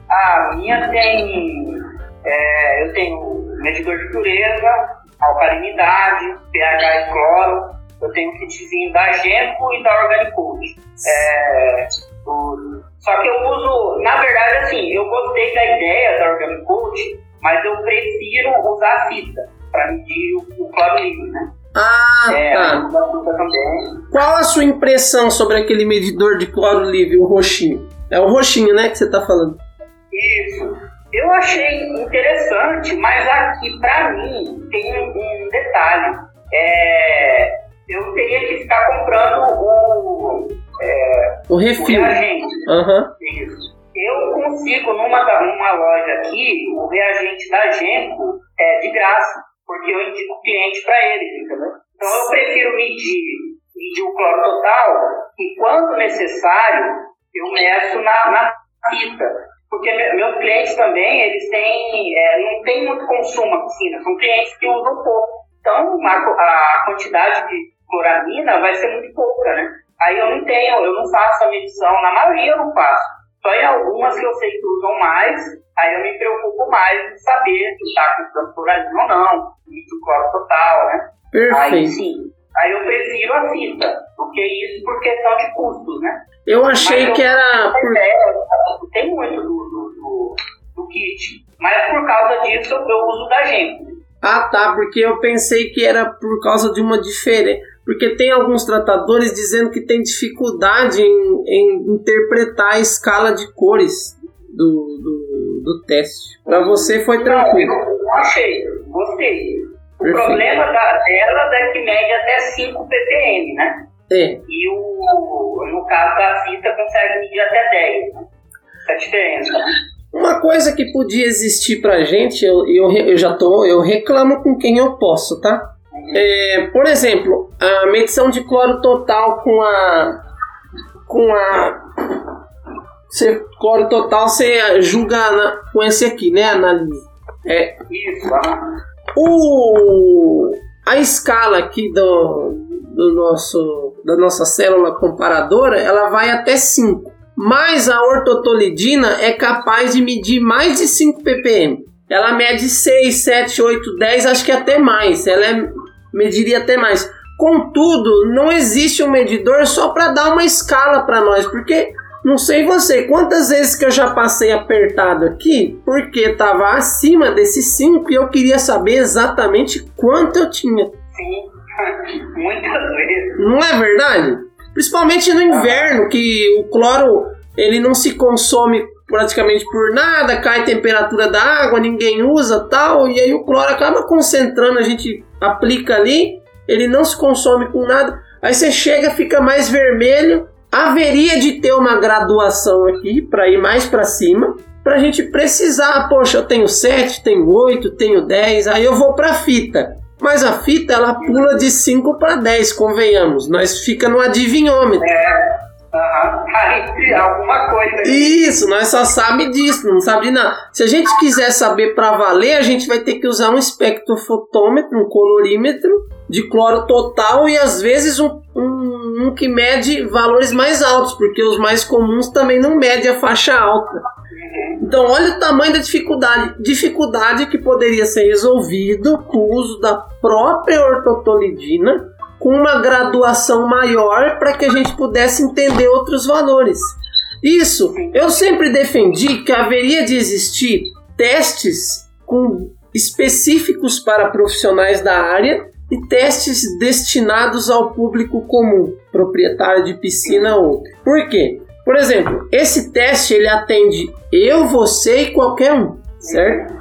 A minha tem. É, eu tenho medidor de pureza, alcalinidade, pH e cloro. Eu tenho um kitzinho da Genco e da Organicode. É, o, só que eu uso, na verdade, assim, eu gostei da ideia da Organicode, mas eu prefiro usar fita para medir o, o cloro livre, né? Ah, é, tá. Qual a sua impressão sobre aquele medidor de cloro livre, o roxinho? É o roxinho, né, que você está falando? Isso. Eu achei interessante, mas aqui, para mim, tem um, detalhe. É, eu teria que ficar comprando o... É, o refil. O reagente. Uhum. Isso. Eu consigo, numa, numa loja aqui, o reagente da Genco é de graça porque eu indico o cliente para eles, entendeu? Então eu prefiro medir, medir o cloro total e quando necessário eu meço na, na fita. Porque meus clientes também, eles têm, é, não tem muito consumo na piscina, são clientes que usam pouco. Então a, a quantidade de cloramina vai ser muito pouca, né? Aí eu não tenho, eu não faço a medição, na maioria eu não faço. Só em algumas que eu sei que usam mais, aí eu me preocupo mais em saber se está com cloramina ou não, do cloro total, né? Perfeito. Aí sim, aí eu prefiro a fita do que isso por questão de custos, né? Eu achei mas que eu, era. Por... Tem muito do, do, do, do, kit, mas por causa disso eu uso da gente. Ah, tá, porque eu pensei que era por causa de uma diferença. Porque tem alguns tratadores dizendo que tem dificuldade em, em interpretar a escala de cores do, do, do teste. Para você foi tranquilo. Não, eu achei, gostei. O Perfeito. problema da, delas é que mede até 5 ppm, né? É. E o, no caso da fita consegue medir até 10. Né? Essa diferença. Né? Uma coisa que podia existir pra gente, eu, eu, eu já tô, eu reclamo com quem eu posso, tá? Uhum. É, por exemplo, a medição de cloro total com a com a você cloro total você julga na, com esse aqui, né? Analisa. É isso. O a escala aqui do, do nosso da nossa célula comparadora, ela vai até 5. Mas a ortotolidina é capaz de medir mais de 5 ppm. Ela mede 6, 7, 8, 10, acho que até mais. Ela é, mediria até mais. Contudo, não existe um medidor só para dar uma escala para nós, porque não sei você, quantas vezes que eu já passei apertado aqui, porque estava acima desses 5 e eu queria saber exatamente quanto eu tinha. Sim, muitas vezes. Não é verdade? Principalmente no inverno, que o cloro ele não se consome praticamente por nada, cai a temperatura da água, ninguém usa tal, e aí o cloro acaba concentrando, a gente aplica ali, ele não se consome com nada, aí você chega, fica mais vermelho, haveria de ter uma graduação aqui para ir mais para cima, para a gente precisar, poxa, eu tenho 7, tenho 8, tenho 10, aí eu vou para fita. Mas a fita ela pula de 5 para 10, convenhamos. Nós fica no adivinhômetro. É. Uhum. alguma coisa. Isso, nós só sabe disso, não sabe de nada. Se a gente quiser saber para valer, a gente vai ter que usar um espectrofotômetro, um colorímetro de cloro total e às vezes um, um, um que mede valores mais altos, porque os mais comuns também não medem a faixa alta. Então, olha o tamanho da dificuldade. Dificuldade que poderia ser resolvido com o uso da própria ortotolidina com uma graduação maior para que a gente pudesse entender outros valores. Isso, eu sempre defendi que haveria de existir testes com específicos para profissionais da área e testes destinados ao público comum, proprietário de piscina ou. Por quê? Por exemplo, esse teste ele atende eu, você e qualquer um, certo?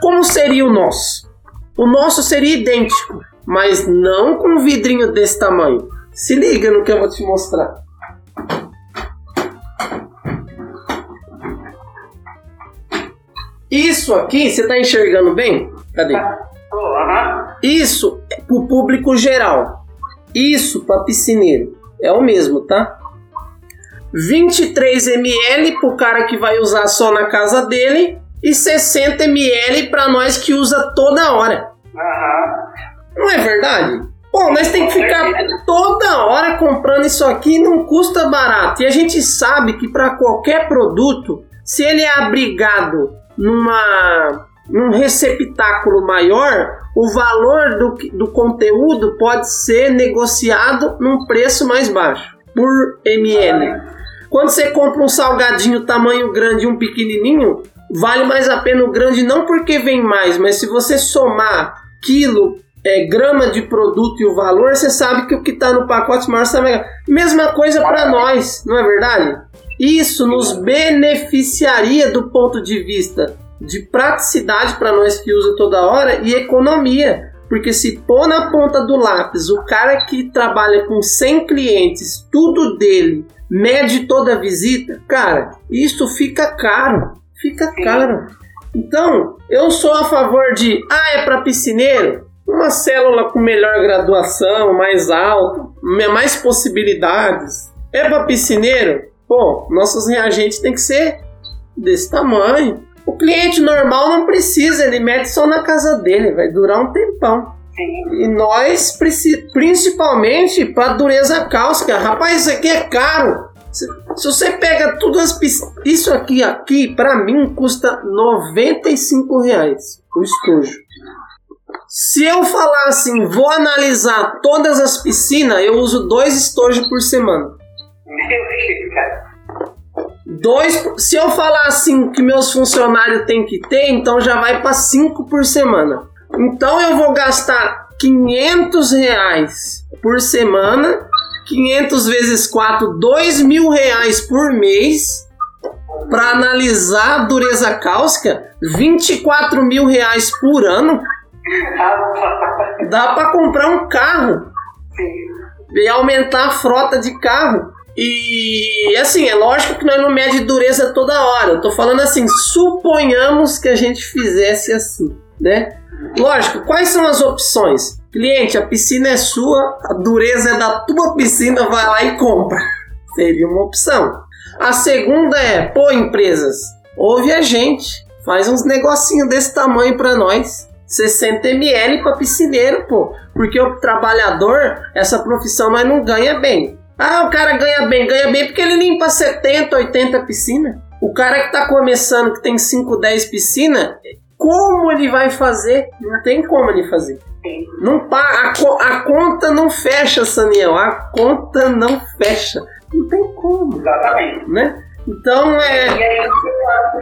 Como seria o nosso? O nosso seria idêntico mas não com um vidrinho desse tamanho. Se liga no que eu vou te mostrar. Isso aqui, você está enxergando bem? Cadê? Isso é para o público geral. Isso para piscineiro. É o mesmo, tá? 23 ml para o cara que vai usar só na casa dele e 60 ml para nós que usa toda hora. Uhum. Não é verdade? Pô, nós tem que ficar toda hora comprando isso aqui não custa barato. E a gente sabe que para qualquer produto, se ele é abrigado numa num receptáculo maior, o valor do, do conteúdo pode ser negociado num preço mais baixo por ml. Quando você compra um salgadinho tamanho grande e um pequenininho, vale mais a pena o grande não porque vem mais, mas se você somar quilo, é, grama de produto e o valor, você sabe que o que está no pacote maior está melhor. Mesma coisa para nós, não é verdade? Isso nos beneficiaria do ponto de vista de praticidade para nós que usa toda hora e economia. Porque se pôr na ponta do lápis o cara que trabalha com 100 clientes, tudo dele, mede toda a visita, cara, isso fica caro. Fica caro. Então, eu sou a favor de, ah, é para piscineiro? Uma célula com melhor graduação, mais alto, mais possibilidades. É para piscineiro? Pô, nossos reagentes tem que ser desse tamanho. O cliente normal não precisa, ele mete só na casa dele, vai durar um tempão. E nós, principalmente para dureza cáustica, rapaz, isso aqui é caro. Se, se você pega todas as isso aqui, aqui, para mim custa 95 reais o estojo. Se eu falar assim, vou analisar todas as piscinas, eu uso dois estojos por semana. Dois, se eu falar assim que meus funcionários têm que ter, então já vai para cinco por semana. Então eu vou gastar 500 reais por semana, 500 vezes 4, 2 mil reais por mês para analisar a dureza cáustica, 24 mil reais por ano. Dá para comprar um carro e aumentar a frota de carro. E assim, é lógico que nós não mede dureza toda hora. Eu tô falando assim, suponhamos que a gente fizesse assim, né? Lógico, quais são as opções? Cliente, a piscina é sua, a dureza é da tua piscina, vai lá e compra. Seria uma opção. A segunda é, pô, empresas, ouve a gente, faz uns negocinhos desse tamanho para nós. 60 ml para piscineiro, pô. Porque o trabalhador, essa profissão nós não ganha bem. Ah, o cara ganha bem, ganha bem porque ele limpa 70, 80 piscinas. O cara que tá começando, que tem 5, 10 piscinas, como ele vai fazer? Não tem como ele fazer. Não a, a conta não fecha, Saniel. A conta não fecha. Não tem como. Exatamente. Né? Então é. E aí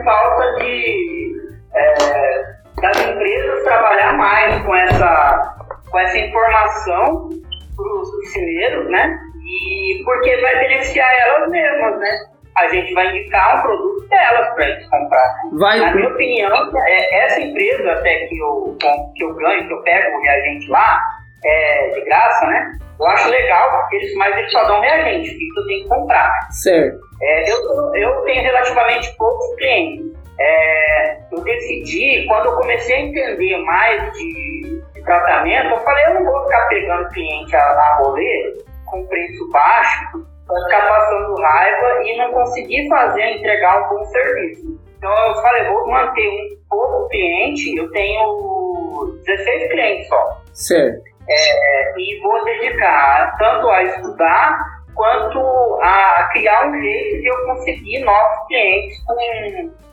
falta de é, das empresas trabalhar mais com essa, com essa informação para os piscineiros, né? E porque vai beneficiar elas mesmas, né? A gente vai indicar um produto delas para eles comprar. Vai. Na minha opinião, é, essa empresa até que eu, que eu ganho, que eu pego o reagente lá, é, de graça, né? Eu acho legal, porque eles, mas eles só dão reagente, o que eu tenho que comprar. Certo. É, eu, eu tenho relativamente poucos clientes. É, eu decidi, quando eu comecei a entender mais de, de tratamento, eu falei, eu não vou ficar pegando cliente a, a rolê, com preço baixo para ficar passando raiva e não conseguir fazer, entregar um bom serviço. Então eu falei, vou manter um pouco cliente, eu tenho 16 clientes só. Certo. É, e vou dedicar tanto a estudar quanto a criar um jeito de eu conseguir novos clientes com,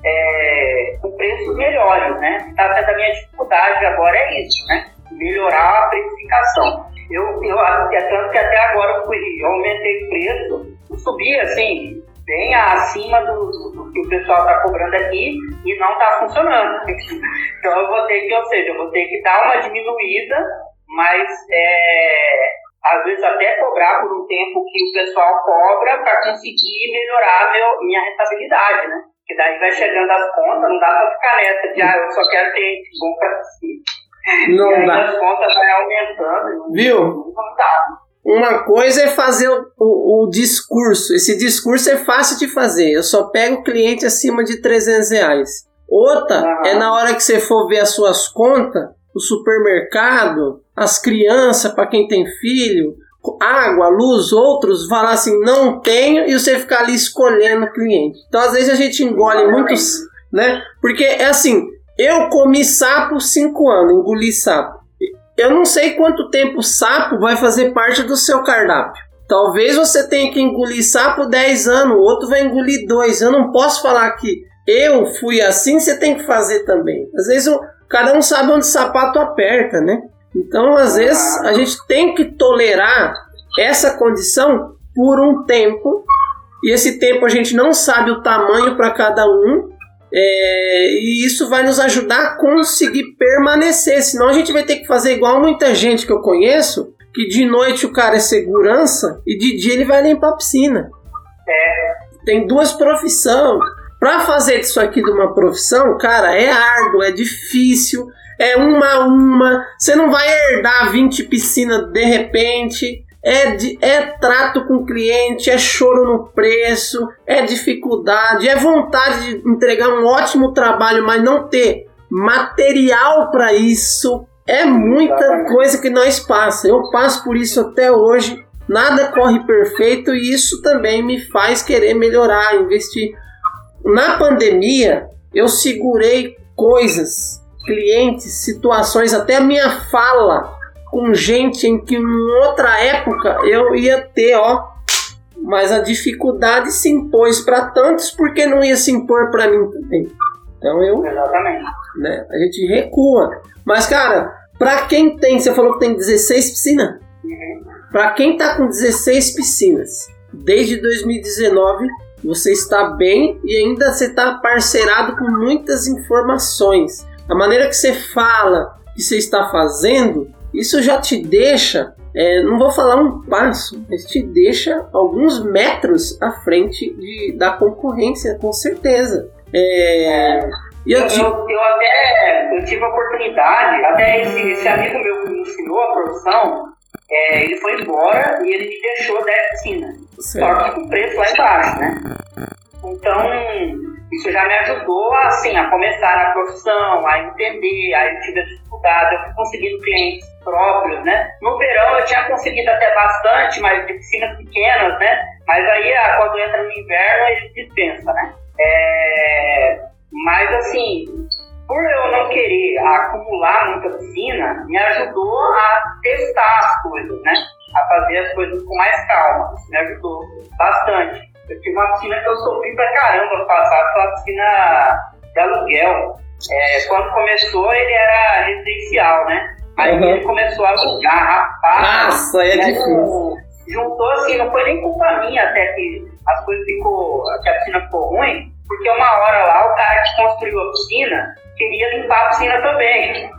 é, com preços melhores, né? Está sendo a minha dificuldade agora é isso, né? Melhorar a precificação. Eu, eu é tanto que até agora eu, fui, eu aumentei o preço, subi assim, bem acima do, do, que o pessoal está cobrando aqui e não está funcionando. então eu vou ter que, ou seja, eu vou ter que dar uma diminuída, mas é, às vezes até cobrar por um tempo que o pessoal cobra para conseguir melhorar meu, minha rentabilidade, né? Que daí vai chegando as contas, não dá para ficar nessa de ah, eu só quero ter bom para si. Não e dá. as contas vai aumentando. Viu? Não dá. Uma coisa é fazer o, o, o, discurso. Esse discurso é fácil de fazer. Eu só pego cliente acima de 300 reais. Outra uhum. é na hora que você for ver as suas contas, o supermercado, as crianças para quem tem filho, água, luz, outros falar assim, não tenho, e você ficar ali escolhendo o cliente. Então às vezes a gente engole muitos, né? Porque é assim, eu comi sapo cinco anos, engoli sapo. eu não sei quanto tempo o sapo vai fazer parte do seu cardápio. Talvez você tenha que engolir sapo 10 anos, o outro vai engolir 2. Eu não posso falar que eu fui assim, você tem que fazer também. Às vezes o, cada um sabe onde o sapato aperta, né? Então, às vezes, a gente tem que tolerar essa condição por um tempo, e esse tempo a gente não sabe o tamanho para cada um, é, e isso vai nos ajudar a conseguir permanecer. Senão a gente vai ter que fazer igual muita gente que eu conheço, que de noite o cara é segurança e de dia ele vai limpar a piscina. É. Tem duas profissões. Para fazer isso aqui de uma profissão, cara, é árduo, é difícil, é uma a uma. Você não vai herdar 20 piscinas de repente é, de, é trato com o cliente, é choro no preço, é dificuldade, é vontade de entregar um ótimo trabalho, mas não ter material para isso. É muita coisa que nós passa. Eu passo por isso até hoje. Nada corre perfeito e isso também me faz querer melhorar, investir. Na pandemia, eu segurei coisas, clientes, situações, até a minha fala com gente em que em outra época eu ia ter, ó, mas a dificuldade se impôs para tantos porque não ia se impor para mim também. Então eu, Exatamente. né, a gente recua. Mas cara, para quem tem, você falou que tem 16 piscinas. Uhum. Para quem tá com 16 piscinas, desde 2019 você está bem e ainda você está parceirado com muitas informações. A maneira que você fala, que você está fazendo, isso já te deixa, é, não vou falar um passo, mas te deixa alguns metros à frente de, da concorrência, com certeza. É, eu, eu, eu, até eu tive a oportunidade, até esse, esse amigo meu que me ensinou a profissão, é, ele foi embora e ele me deixou 10 piscinas. Só que com preço lá embaixo, né? Então, isso já me ajudou assim, a começar na profissão, a entender, aí eu tive a dificuldade, eu fui conseguindo clientes próprios, né? No verão eu tinha conseguido até bastante, mas de piscinas pequenas, né? Mas aí ah, quando entra no inverno ele dispensa, né? É... Mas assim, por eu não querer acumular muita piscina, me ajudou a testar as coisas, né? A fazer as coisas com mais calma. Me ajudou bastante. Eu tive uma piscina que eu sofri pra caramba no passado, foi uma piscina de aluguel. É, quando começou ele era residencial, né? Aí uhum. ele começou a alugar, rapaz. Nossa, é difícil. Juntou assim, não foi nem culpa minha até que as coisas ficou, que a piscina ficou ruim, porque uma hora lá o cara que construiu a piscina queria limpar a piscina também.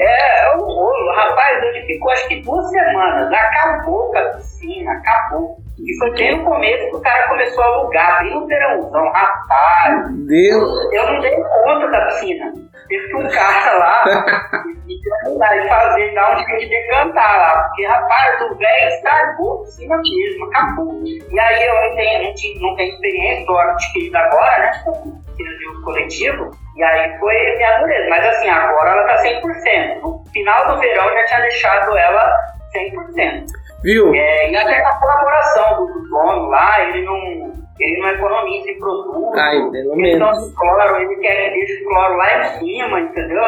é, é um rolo. Rapaz, ele ficou acho que duas semanas. Acabou com a piscina, acabou. E foi bem no começo que o cara começou a alugar, bem no verãozão. Rapaz, Deus. eu não dei conta da piscina. Teve que um cara lá e fazer, dar um jeito de decantar lá. Porque, rapaz, o velho estragou a piscina mesmo, acabou. E aí eu não tenho, não tenho, tenho experiência, estou adquirindo agora, né, com de uso coletivo. E aí foi minha dureza. Mas assim, agora ela tá 100%. No final do verão eu já tinha deixado ela 100%. Viu? É, e até a colaboração do, do dono lá, ele não, ele não economiza em produto. Ai, pelo menos. cloro, ele quer que deixe o cloro lá em cima, entendeu?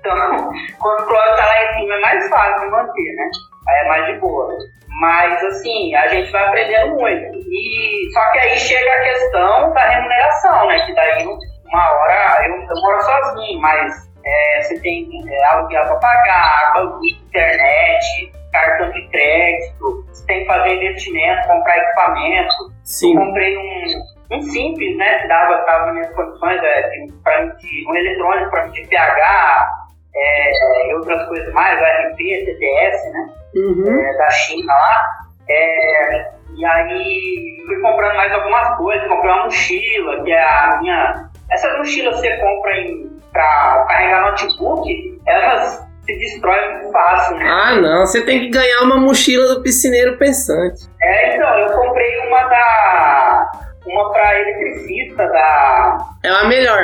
Então, quando o cloro tá lá em cima é mais fácil de manter, né? Aí é mais de boa. Mas, assim, a gente vai aprendendo muito. E, só que aí chega a questão da remuneração, né? Que daí, uma hora, eu, eu moro sozinho, mas é, você tem é, aluguel para pagar, água, internet, cartão de crédito, você tem que fazer investimento, comprar equipamento. Sim. Eu comprei um, um simples, né, que dava, dava nas minhas condições, é, pra, um eletrônico para de pH é, e outras coisas mais, o RP, TTS, né, uhum. é, da China lá. É, e aí fui comprando mais algumas coisas, comprei uma mochila, que é a minha. Essas mochilas você compra para carregar notebook, elas se destrói muito fácil, né? Ah, não. Você tem que ganhar uma mochila do piscineiro pensante. É, então, eu comprei uma da. Uma pra eletricista da. É a melhor.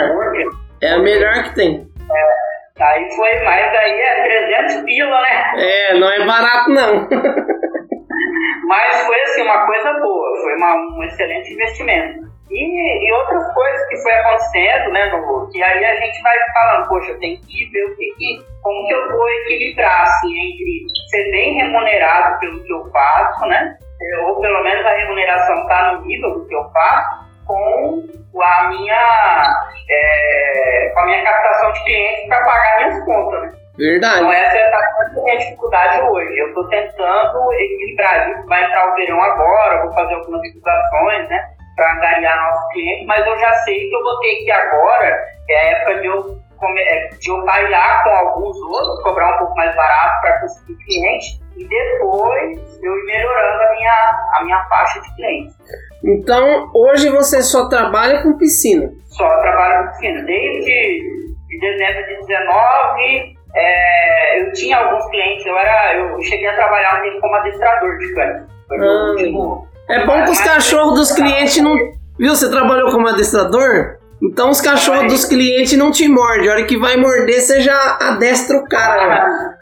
É a melhor que tem. É. Aí foi, mas aí é 300 pila, né? É, não é barato não. mas foi assim, uma coisa boa. Foi uma, um excelente investimento. E, e outras coisas que foi acontecendo, né, no, que aí a gente vai falando, poxa, eu tenho que ver o que, que como que eu vou equilibrar, assim, entre ser bem remunerado pelo que eu faço, né, ou pelo menos a remuneração está no nível do que eu faço, com a minha, é, com a minha captação de clientes para pagar minhas contas, né. Verdade. Então essa é a minha dificuldade hoje. Eu estou tentando equilibrar isso. Vai entrar o verão agora, vou fazer algumas divulgações, né? Para angariar nossos clientes, mas eu já sei que eu vou ter que agora, que é a época de eu, é, de eu pagar com alguns outros, cobrar um pouco mais barato para conseguir cliente, e depois eu ir melhorando a minha, a minha faixa de clientes. Então, hoje você só trabalha com piscina? Só trabalho com piscina. Desde de dezembro de 19 é, eu tinha alguns clientes, eu era. Eu cheguei a trabalhar um tempo como adestrador de cães. Ah, tipo, é bom que os cachorros dos clientes não. Viu? Você trabalhou como adestrador? Então os cachorros dos clientes não te mordem. A hora que vai morder, você já adestra o cara.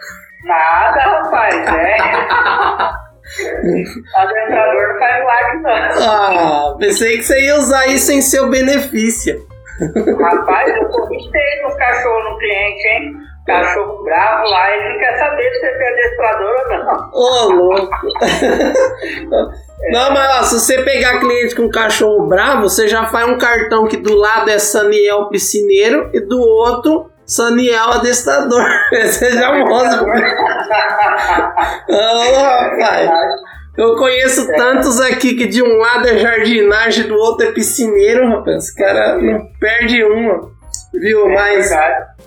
Nada, rapaz. É. adestrador não faz milagre, não. Ah, pensei que você ia usar isso em seu benefício. Rapaz, eu corrigei os cachorros no cliente, hein? cachorro bravo lá, ele não quer saber se você é adestrador ou não. Ô, louco! Não, mas ó, se você pegar cliente com cachorro bravo, você já faz um cartão que do lado é Saniel Piscineiro e do outro Saniel Adestrador. Você já mostra. Ô, rapaz. Eu conheço tantos aqui que de um lado é jardinagem, do outro é piscineiro, rapaz. Esse cara não perde uma. Viu? É Mas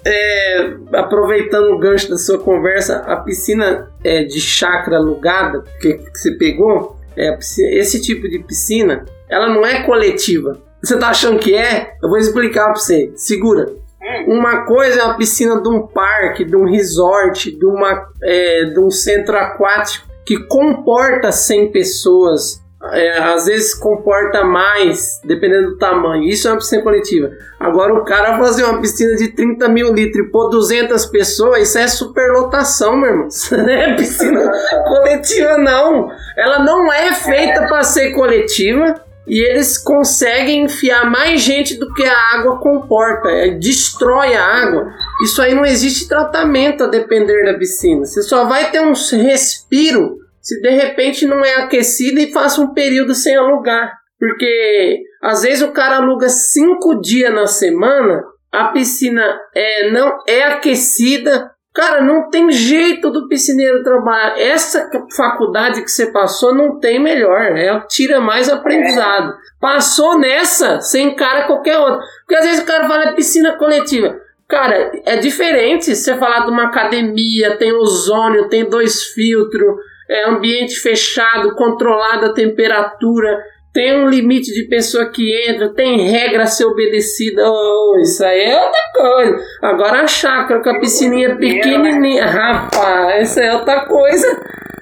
é, aproveitando o gancho da sua conversa, a piscina é, de chácara alugada que, que você pegou, é, esse tipo de piscina, ela não é coletiva. Você tá achando que é? Eu vou explicar para você. Segura. Hum. Uma coisa é a piscina de um parque, de um resort, de, uma, é, de um centro aquático que comporta 100 pessoas é, às vezes comporta mais, dependendo do tamanho. Isso é uma piscina coletiva. Agora, o cara fazer uma piscina de 30 mil litros e pôr 200 pessoas, isso é superlotação, meu irmão. Isso não é piscina coletiva, não. Ela não é feita para ser coletiva. E eles conseguem enfiar mais gente do que a água comporta, é, destrói a água. Isso aí não existe tratamento a depender da piscina. Você só vai ter um respiro se de repente não é aquecida e faça um período sem alugar. Porque às vezes o cara aluga cinco dias na semana, a piscina é, não é aquecida. Cara, não tem jeito do piscineiro trabalhar. Essa faculdade que você passou não tem melhor. É tira mais aprendizado. Passou nessa, sem encara qualquer outra. Porque às vezes o cara fala piscina coletiva. Cara, é diferente você falar de uma academia, tem ozônio, tem dois filtros, é ambiente fechado, controlada a temperatura, tem um limite de pessoa que entra, tem regra a ser obedecida. Oh, isso aí é outra coisa. Agora a chácara com a piscininha pequenininha, rapaz, isso é outra coisa.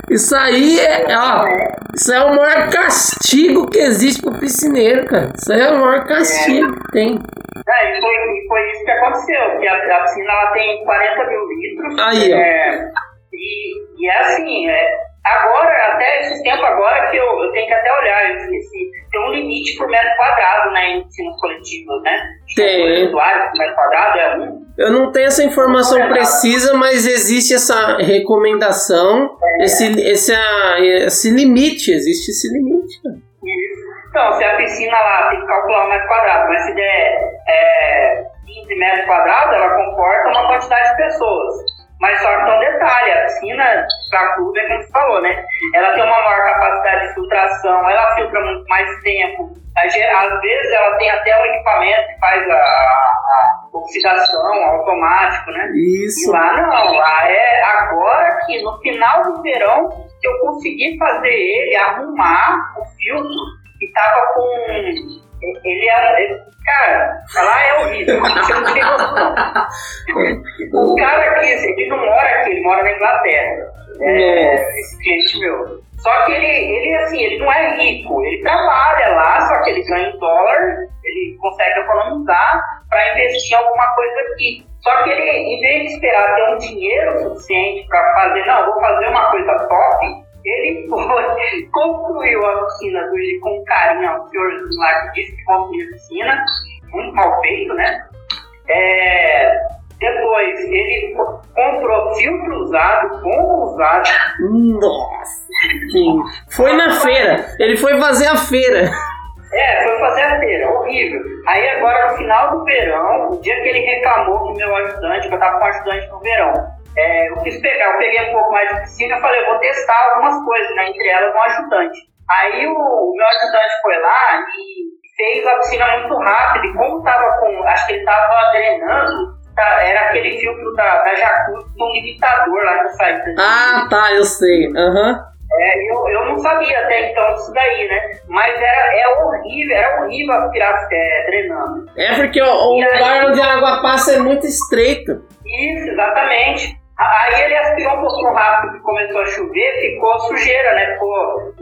Isso aí é, ó, isso é o maior castigo que existe pro piscineiro, cara. Isso aí é o maior castigo que tem. É, e foi, foi isso que aconteceu, que a, a piscina ela tem 40 mil litros. Aí, é, e, e é assim, é, Agora, até esse tempo agora que eu, eu tenho que até olhar, eu esqueci. Tem um limite por metro quadrado, né, em ensino coletivo, né? Tem. Por metro quadrado é um. Eu não tenho essa informação precisa, mas existe essa recomendação, é. esse, esse, esse limite, existe esse limite. Então, se a piscina lá tem que calcular um metro quadrado, mas se der é, 15 metros quadrados, ela comporta uma quantidade de pessoas. Mas só que um detalhe, a piscina para clube é como você falou, né? Ela tem uma maior capacidade de filtração, ela filtra muito mais tempo. Às vezes ela tem até um equipamento que faz a, a oxidação automático, né? Isso. E lá não, lá é agora que no final do verão que eu consegui fazer ele arrumar o filtro que tava com ele é. Ele, cara, lá é horrível. Você não tem noção. O cara aqui, ele não mora aqui, ele mora na Inglaterra. É, esse cliente meu. Só que ele, ele, assim, ele não é rico. Ele trabalha lá, só que ele ganha em dólar, ele consegue economizar para investir em alguma coisa aqui. Só que ele, em vez de esperar ter um dinheiro suficiente para fazer, não, vou fazer uma coisa top, ele foi, construiu a piscina do, com carinho, o senhorzinho lá que disse que construiu a piscina, muito mal feito, né? É, depois ele comprou filtro usado, bom usado. Nossa! Sim. Foi na feira. Ele foi fazer a feira. É, foi fazer a feira, horrível. Aí agora no final do verão, o dia que ele reclamou que meu ajudante, que eu tava com ajudante no verão, é, eu quis pegar, eu peguei um pouco mais de piscina e falei, vou testar algumas coisas, né, entre elas um ajudante. Aí o, o, meu ajudante foi lá e fez a piscina muito rápido, e como tava com, acho que ele tava drenando, tá, era aquele filtro da, da Jacuzzi com limitador lá que sai. Ah, tá, eu sei. Uhum. É, eu, eu não sabia até então disso daí, né? Mas era, é horrível, era horrível aspirar é, drenando. É porque o, o lugar onde a água passa é muito estreito. Isso, exatamente. Aí ele aspirou um pouquinho rápido que começou a chover, ficou sujeira, né? Ficou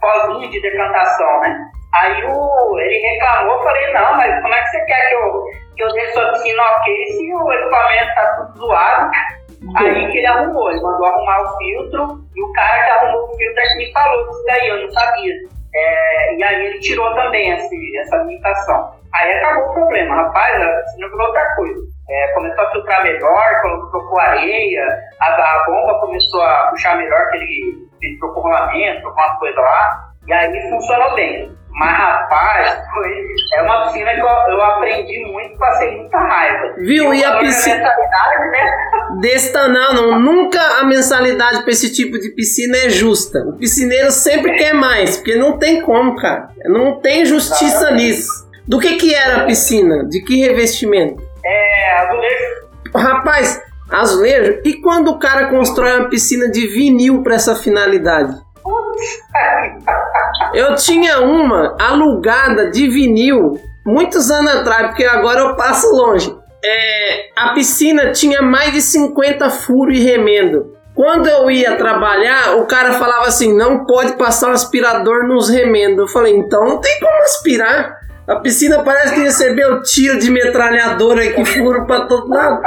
pozinho de decantação, né? Aí o, ele reclamou, falei, não, mas como é que você quer que eu, que eu deixe sua piscina ok se o equipamento tá tudo zoado? Aí que ele arrumou, ele mandou arrumar o filtro e o cara que arrumou o filtro é que me falou disso daí, eu não sabia. É, e aí ele tirou também esse, essa limitação. Aí acabou o problema, rapaz, a piscina virou outra coisa. É, começou a filtrar melhor, colocou areia, a, a, bomba começou a puxar melhor, que ele, ele trocou rolamento, trocou umas coisas lá, e aí funcionou bem. Mas, rapaz, foi, é uma piscina que eu, eu aprendi muito, passei muita raiva. Viu? E a piscina. Né? Desse não, não, nunca a mensalidade para esse tipo de piscina é justa. O piscineiro sempre quer mais, porque não tem como, cara. Não tem justiça nisso. Do que que era a piscina? De que revestimento? É, azulejo. Rapaz, azulejo? E quando o cara constrói uma piscina de vinil para essa finalidade? Eu tinha uma alugada de vinil muitos anos atrás, porque agora eu passo longe. É, a piscina tinha mais de 50 furos e remendo. Quando eu ia trabalhar, o cara falava assim: não pode passar o aspirador nos remendos. Eu falei: então não tem como aspirar. A piscina parece que recebeu tiro de metralhadora que furo para todo lado.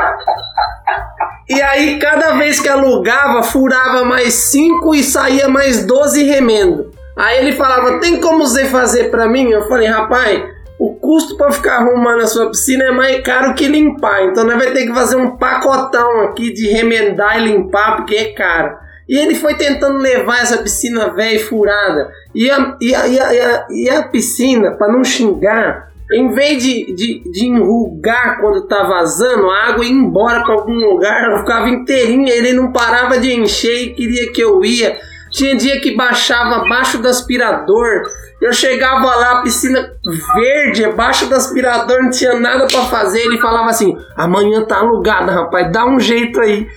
E aí, cada vez que alugava, furava mais 5 e saía mais 12 remendo. Aí ele falava: Tem como você fazer para mim? Eu falei: Rapaz, o custo para ficar arrumando a sua piscina é mais caro que limpar. Então nós vai ter que fazer um pacotão aqui de remendar e limpar, porque é caro. E ele foi tentando levar essa piscina velha e furada. E a, e a, e a, e a piscina, para não xingar, em vez de, de, de enrugar quando tá vazando, a água ia embora para algum lugar, ela ficava inteirinha, ele não parava de encher e queria que eu ia. Tinha dia que baixava abaixo do aspirador. Eu chegava lá, piscina verde, abaixo do aspirador, não tinha nada para fazer. Ele falava assim: amanhã tá alugada, rapaz, dá um jeito aí.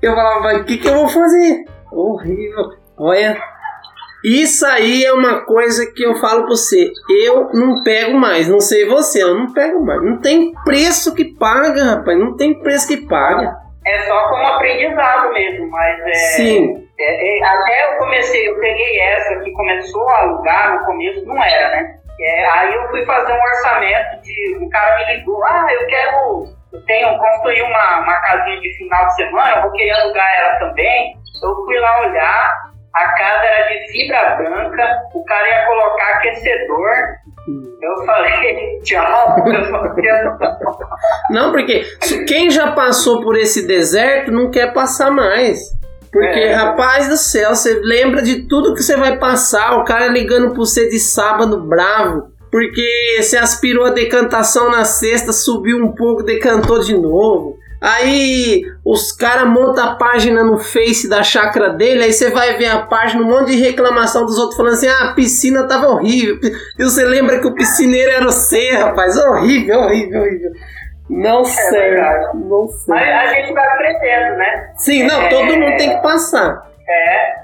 Eu falava: o que, que eu vou fazer? Horrível. Olha, isso aí é uma coisa que eu falo pra você. Eu não pego mais, não sei você, eu não pego mais. Não tem preço que paga, rapaz. Não tem preço que paga. É só como aprendizado mesmo, mas é. Sim. É, é, até eu comecei, eu peguei essa que começou a alugar no começo, não era, né? É, aí eu fui fazer um orçamento de. O cara me ligou, ah, eu quero. Eu tenho, construir uma, uma casinha de final de semana, eu vou querer alugar ela também. Eu fui lá olhar, a casa era de fibra branca, o cara ia colocar aquecedor. Eu falei, tchau. não, porque quem já passou por esse deserto não quer passar mais. Porque, é. rapaz do céu, você lembra de tudo que você vai passar, o cara ligando por você de sábado bravo. Porque você aspirou a decantação na sexta, subiu um pouco, decantou de novo. Aí os caras montam a página no Face da chácara dele, aí você vai ver a página, um monte de reclamação dos outros falando assim: ah, a piscina tava horrível. E você lembra que o piscineiro era você, rapaz. Horrível, horrível, horrível. Não é serve, não serve. Mas a gente vai aprendendo, né? Sim, não, é, todo mundo tem que passar. É,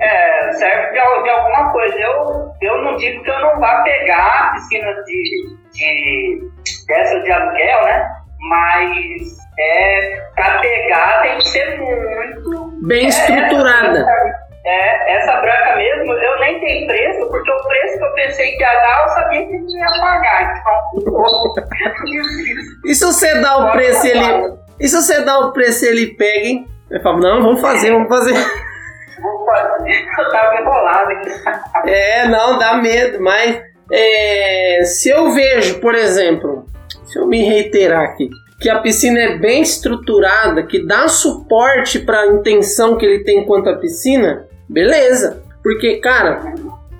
é serve de, de, alguma coisa. Eu, eu não digo que eu não vá pegar piscina de, de dessas de aluguel, né? Mas é, para pegar tem que ser muito bem é, estruturada. É, essa branca mesmo, eu nem tenho preço, porque o preço que eu pensei que ia dar, eu sabia que não ia pagar. Então, e se você dá o preço ele. E se você dá o preço ele pega, hein? Eu falo, não, vamos fazer, vamos fazer. Vou fazer. Eu tava enrolado. É, não, dá medo, mas é, se eu vejo, por exemplo, se eu me reiterar aqui, que a piscina é bem estruturada, que dá suporte para a intenção que ele tem quanto à piscina, beleza. Porque, cara,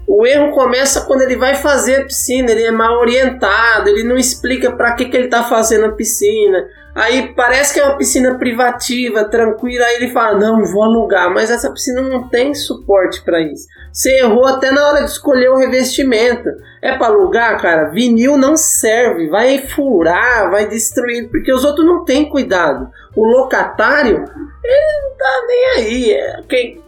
o erro começa quando ele vai fazer a piscina, ele é mal orientado, ele não explica para que, que ele está fazendo a piscina. Aí parece que é uma piscina privativa, tranquila, aí ele fala: "Não, vou alugar", mas essa piscina não tem suporte para isso. Você errou até na hora de escolher o revestimento. É para alugar, cara? Vinil não serve, vai furar, vai destruir, porque os outros não têm cuidado. O locatário, ele não tá nem aí. É, quem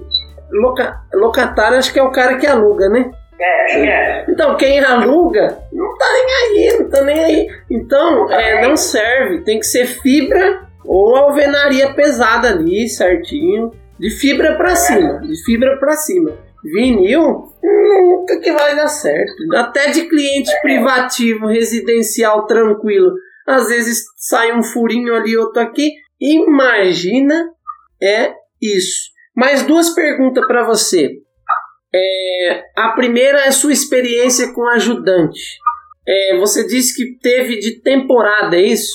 loca, locatário acho que é o cara que aluga, né? É, é. Então, quem aluga não tá nem aí, não tá nem aí. Então, é, não serve. Tem que ser fibra ou alvenaria pesada ali, certinho. De fibra para cima. De fibra para cima. Vinil, nunca que vai dar certo. Até de cliente privativo, residencial, tranquilo. Às vezes sai um furinho ali, outro aqui. Imagina é isso. Mais duas perguntas para você. É, a primeira é sua experiência com ajudante. É, você disse que teve de temporada, é isso?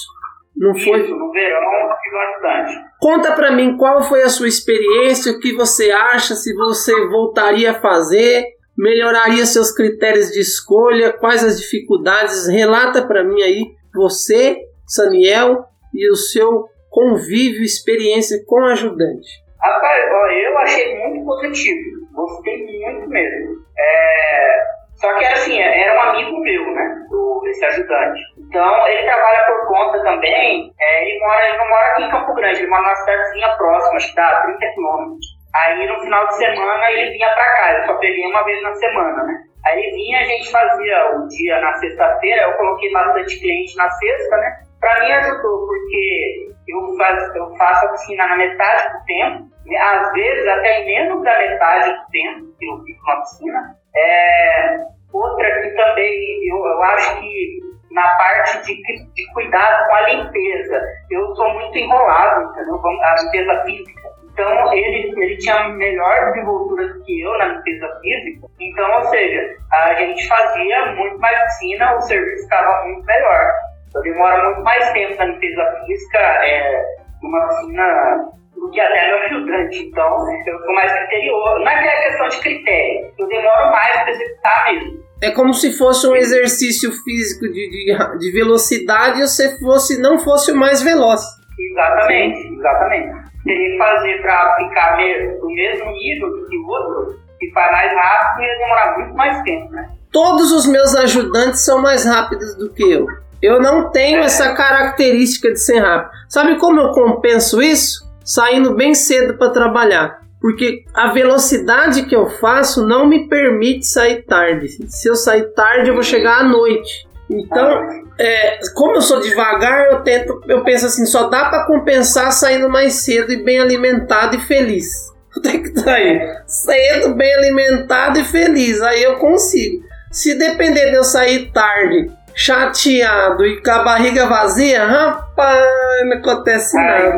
Não foi? Isso, no verão eu tive ajudante. Conta para mim qual foi a sua experiência, o que você acha, se você voltaria a fazer, melhoraria seus critérios de escolha, quais as dificuldades. Relata para mim aí você, Saniel, e o seu convívio, experiência com ajudante. Rapaz, ó, eu achei muito positivo. Gostei muito mesmo. É... Só que assim, era um amigo meu, né? Do, esse ajudante. Então, ele trabalha por conta também. É, ele, mora, ele não mora aqui em Campo Grande, ele mora numa cidadezinha próxima, acho que dá 30 quilômetros. Aí no final de semana ele vinha pra cá, eu só peguei uma vez na semana, né? Aí ele vinha, a gente fazia o dia na sexta-feira, eu coloquei bastante cliente na sexta, né? Pra mim ajudou, porque eu, faz, eu faço a piscina na metade do tempo, às vezes até menos da metade do tempo que eu fico na piscina. É, outra que também eu, eu acho que na parte de, de cuidado com a limpeza, eu sou muito enrolado, entendeu? A limpeza física. Então, ele, ele tinha melhor desenvoltura do que eu na limpeza física. Então, ou seja, a gente fazia muito mais piscina, o serviço ficava muito melhor. Eu demoro muito mais tempo na limpeza física, é, numa piscina do que até meu ajudante. Então, eu sou mais criterioso. Não é questão de critério, eu demoro mais para executar mesmo. É como se fosse um exercício físico de, de, de velocidade e você fosse, não fosse o mais veloz. Exatamente, exatamente. Teria que fazer para ficar do mesmo nível do que o outro, que faz mais rápido, ia demorar muito mais tempo, né? Todos os meus ajudantes são mais rápidos do que eu. Eu não tenho é. essa característica de ser rápido. Sabe como eu compenso isso? Saindo bem cedo para trabalhar porque a velocidade que eu faço não me permite sair tarde. Se eu sair tarde, eu vou chegar à noite. Então, é, como eu sou devagar, eu tento, eu penso assim, só dá para compensar saindo mais cedo e bem alimentado e feliz. Tem que sair cedo, bem alimentado e feliz, aí eu consigo. Se depender de eu sair tarde, chateado e com a barriga vazia, rapaz, não acontece nada.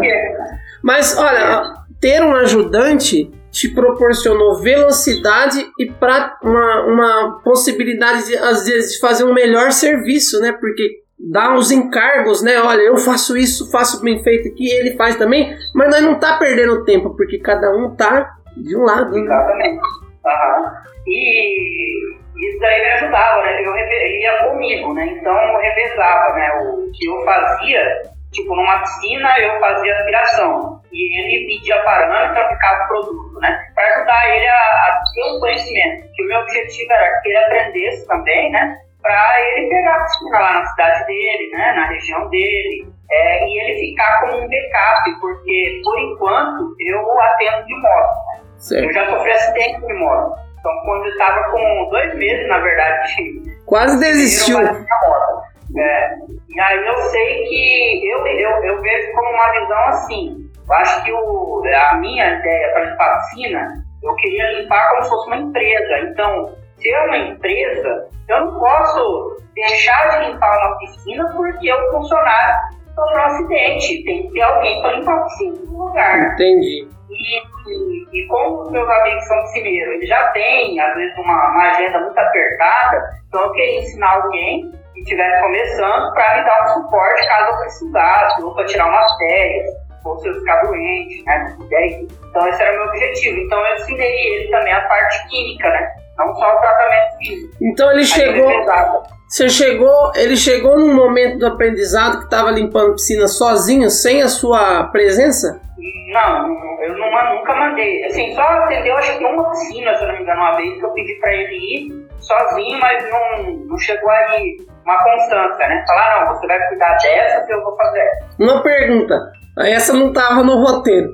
Mas olha, ter um ajudante te proporcionou velocidade e pra uma, uma possibilidade, de, às vezes, de fazer um melhor serviço, né? Porque dá uns encargos, né? Olha, eu faço isso, faço bem feito aqui, ele faz também, mas nós não tá perdendo tempo, porque cada um tá de um lado. Né? Exatamente. Uhum. E isso daí me ajudava, né? Eu ia comigo, né? Então eu revezava, né? O que eu fazia Tipo, numa piscina eu fazia aspiração e ele pedia parâmetro para ficar o produto, né? Para ajudar ele a, a ter um conhecimento. Que o meu objetivo era que ele aprendesse também, né? Para ele pegar a piscina lá na cidade dele, né? Na região dele. É, e ele ficar como um backup, porque por enquanto eu atendo de moto. Né? Eu já sofri acidente de moto. Então, quando eu estava com dois meses, na verdade, quase desistiu. É, e aí eu sei que eu, eu, eu vejo como uma visão assim. Eu acho que o, a minha ideia para limpar a piscina, eu queria limpar como se fosse uma empresa. Então, se é uma empresa, eu não posso deixar de limpar uma piscina porque o funcionário sofreu um acidente. Tem que ter alguém para limpar a piscina no lugar. Entendi. E, e, como os meus amigos são piscineiros, eles já têm, às vezes, uma, uma agenda muito apertada, então eu queria ensinar alguém que estivesse começando para me dar um suporte caso eu precisasse, ou para tirar umas férias, ou se eu ficar doente, né? Então esse era o meu objetivo. Então eu ensinei ele também a parte química, né? Não só o tratamento físico. Então ele chegou. Você chegou, ele chegou num momento do aprendizado que estava limpando piscina sozinho, sem a sua presença? Não, eu não, nunca mandei. Assim, só atendeu acho que uma piscina, se eu não me engano, uma vez que eu pedi para ele ir sozinho, mas não, não chegou aí uma constância, né? Falar, não, você vai cuidar dessa que eu vou fazer. Uma pergunta, essa não estava no roteiro.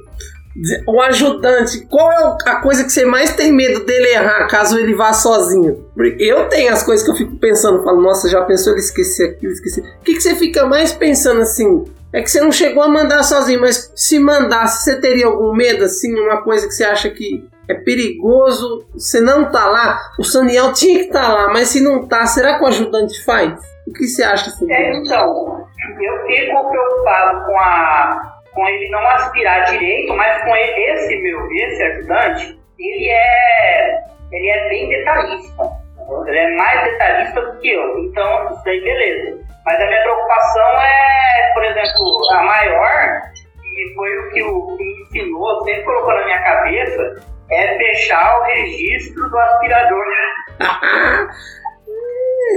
O ajudante, qual é a coisa que você mais tem medo dele errar caso ele vá sozinho? Eu tenho as coisas que eu fico pensando, falo, nossa, já pensou ele esquecer aquilo, esquecer. O que, que você fica mais pensando assim? É que você não chegou a mandar sozinho, mas se mandasse, você teria algum medo, assim, uma coisa que você acha que é perigoso, você não tá lá? O Saniel tinha que estar tá lá, mas se não tá, será que o ajudante faz? O que você acha assim? É, então, eu fico preocupado com a com ele não aspirar direito, mas com ele, esse meu, esse ajudante, ele é, ele é bem detalhista. Ele é mais detalhista do que eu. Então, isso aí, beleza. Mas a minha preocupação é, por exemplo, a maior, e foi o que, o, que me ensinou, sempre colocou na minha cabeça, é fechar o registro do aspirador.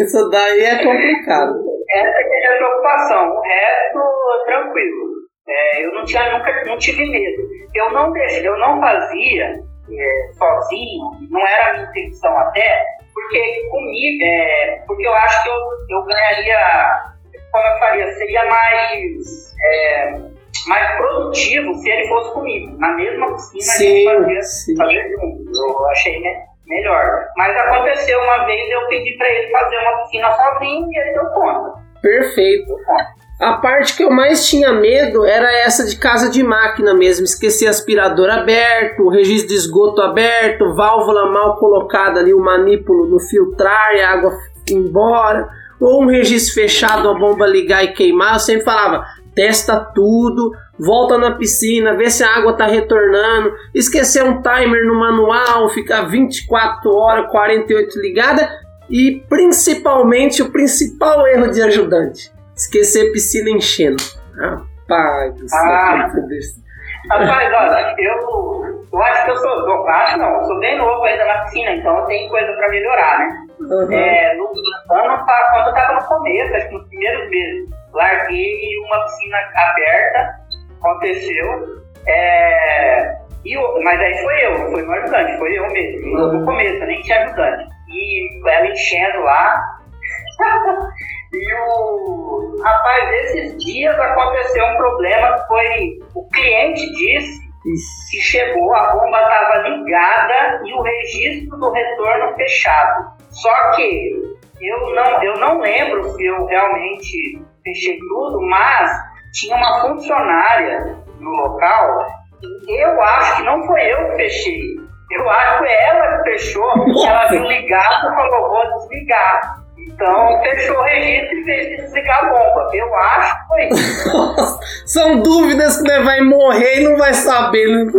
Isso daí é complicado. Essa é a minha preocupação. O resto, tranquilo. É, eu não tinha nunca não tive medo. Eu não eu não fazia é, sozinho, não era a minha intenção até, porque comigo, é, porque eu acho que eu, eu ganharia, como eu faria, seria mais é, mais produtivo se ele fosse comigo, na mesma piscina sim, a gente fazia, fazia junto. Eu achei né, melhor. Mas aconteceu uma vez eu pedi para ele fazer uma piscina sozinho e ele deu conta. Perfeito. A parte que eu mais tinha medo era essa de casa de máquina mesmo, esquecer aspirador aberto, registro de esgoto aberto, válvula mal colocada ali, o manípulo no filtrar e a água embora, ou um registro fechado, a bomba ligar e queimar. Eu sempre falava, testa tudo, volta na piscina, vê se a água está retornando, esquecer um timer no manual, ficar 24 horas, 48 ligada e principalmente o principal erro de ajudante Esquecer piscina enchendo. Rapaz do céu. Ah. Rapaz, olha, eu, eu acho que eu sou. Eu acho não, eu sou bem novo ainda na piscina, então tenho coisa pra melhorar, né? Uhum. É, no ano quando eu tava no começo, acho que nos primeiros meses, larguei uma piscina aberta, aconteceu. É, e eu, mas aí foi eu, foi meu ajudante, foi eu mesmo. No começo, eu nem tinha ajudante. E ela enchendo lá. E o rapaz, esses dias aconteceu um problema que foi o cliente disse que chegou, a bomba estava ligada e o registro do retorno fechado. Só que eu não, eu não lembro se eu realmente fechei tudo, mas tinha uma funcionária no local e eu acho que não foi eu que fechei. Eu acho que ela que fechou, ela viu ligado e falou, vou desligar. Então, fechou o registro e fez de desligar a bomba. Eu acho que foi isso. São dúvidas que vai morrer e não vai saber. Né?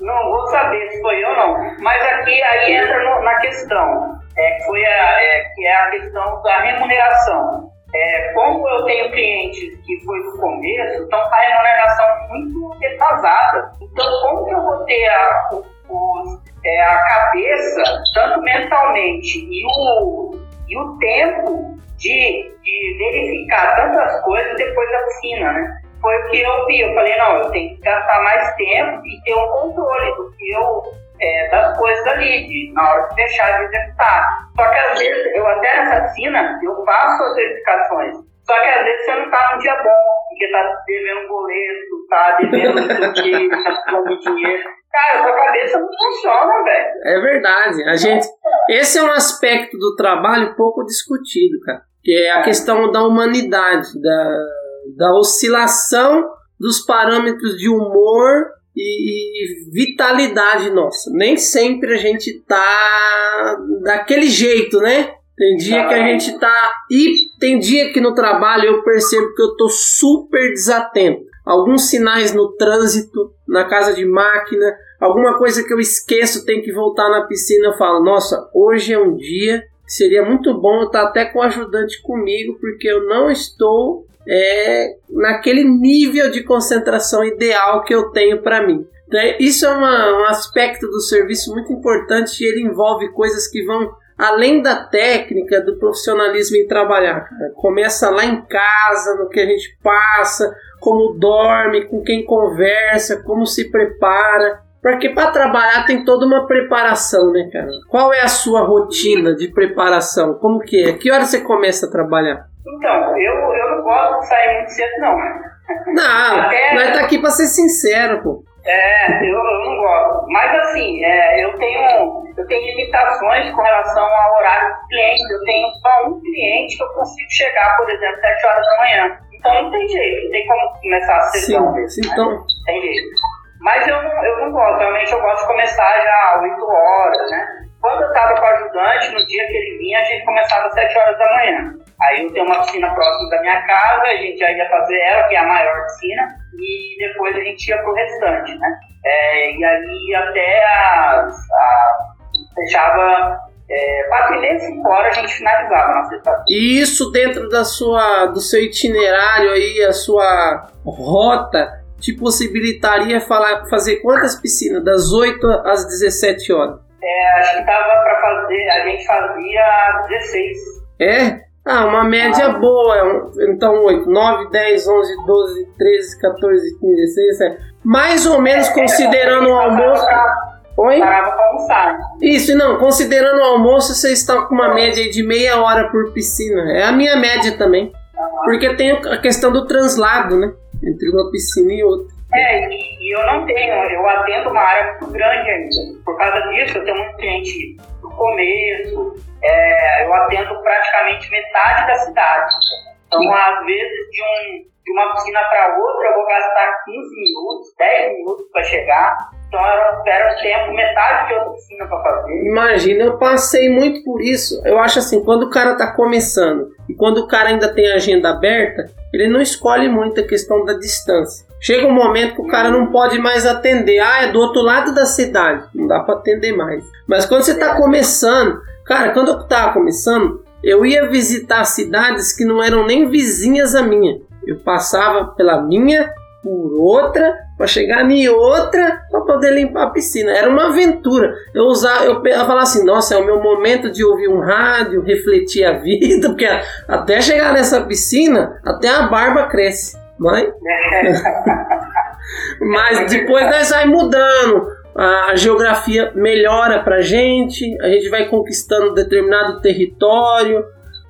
Não vou saber se foi eu ou não. Mas aqui aí entra no, na questão. É, foi a, é, que é a questão da remuneração. É, como eu tenho clientes que foi do começo, então a remuneração muito defasada. Então, como que eu vou ter a, o, o, é, a cabeça, tanto mentalmente, e o, e o tempo de, de verificar tantas coisas depois da piscina, né? Foi o que eu vi. Eu falei, não, eu tenho que gastar mais tempo e ter um controle do que eu, é, das coisas ali, de, na hora de deixar de executar. Só que às vezes, eu até nessa piscina, eu faço as verificações. Só que às vezes você não está num dia bom, porque está devendo um boleto, está devendo o que, está precisando de dinheiro. Cara, sua cabeça não funciona, velho. É verdade. A gente, esse é um aspecto do trabalho pouco discutido, cara. Que é a questão da humanidade, da, da oscilação dos parâmetros de humor e, vitalidade nossa. Nem sempre a gente tá daquele jeito, né? Tem dia que a gente tá. E tem dia que no trabalho eu percebo que eu tô super desatento alguns sinais no trânsito, na casa de máquina, alguma coisa que eu esqueço, tem que voltar na piscina, eu falo, nossa, hoje é um dia que seria muito bom eu estar até com o ajudante comigo, porque eu não estou é, naquele nível de concentração ideal que eu tenho para mim. Então, isso é uma, um aspecto do serviço muito importante e ele envolve coisas que vão além da técnica, do profissionalismo em trabalhar. Cara. Começa lá em casa, no que a gente passa, como dorme, com quem conversa, como se prepara. Porque para trabalhar tem toda uma preparação, né, cara? Qual é a sua rotina de preparação? Como que é? Que hora você começa a trabalhar? Então, eu, eu não gosto de sair muito cedo, não. Não, Até... nós tá aqui para ser sincero, pô. É, eu, eu não gosto. Mas assim, é, eu tenho eu tenho limitações com relação ao horário dos clientes. Eu tenho só um cliente que eu consigo chegar, por exemplo, 7 horas da manhã. Então não tem jeito, não tem como começar a sessão sim, sim, né? então... Tem jeito. Mas eu não, eu não gosto, realmente eu gosto de começar já às 8 horas, né? Quando eu estava com o ajudante, no dia que ele vinha, a gente começava às 7 horas da manhã. Aí eu tenho uma piscina próxima da minha casa, a gente já ia fazer ela, que é a maior piscina, e depois a gente ia pro restante, né? É, e aí até as, a, fechava é, quatro e meia, cinco horas a gente finalizava a nossa estação. E isso dentro da sua, do seu itinerário aí, a sua rota, te possibilitaria falar, fazer quantas piscinas? Das 8 às 17 horas? É, acho que dava para fazer, a gente fazia 16. É? Ah, uma média ah. boa. Então, 8, 9, 10, 11, 12, 13, 14, 15, 16, 17. Mais ou menos é, considerando o almoço. Oi? Parava pra almoçar. Isso, não, considerando o almoço, você está com uma média de meia hora por piscina. É a minha média também. Porque tem a questão do translado, né? Entre uma piscina e outra. É, e, eu não tenho, eu atendo uma área muito grande ainda. Por causa disso, eu tenho muito cliente no começo, é, eu atendo praticamente metade da cidade. Então, às vezes, de, um, de uma piscina para outra, eu vou gastar 15 minutos, 10 minutos para chegar. Então, era um tempo, metade de outra piscina para fazer. Imagina, eu passei muito por isso. Eu acho assim, quando o cara está começando e quando o cara ainda tem a agenda aberta, ele não escolhe muito a questão da distância. Chega um momento que o cara não pode mais atender. Ah, é do outro lado da cidade. Não dá para atender mais. Mas quando você está começando, cara, quando eu estava começando, eu ia visitar cidades que não eram nem vizinhas a minha. Eu passava pela minha, por outra, para chegar em outra, para poder limpar a piscina. Era uma aventura. Eu usava, eu, falava assim, nossa, é o meu momento de ouvir um rádio, refletir a vida, porque até chegar nessa piscina, até a barba cresce. Mãe? Mas depois nós vai mudando. A geografia melhora pra gente, a gente vai conquistando determinado território,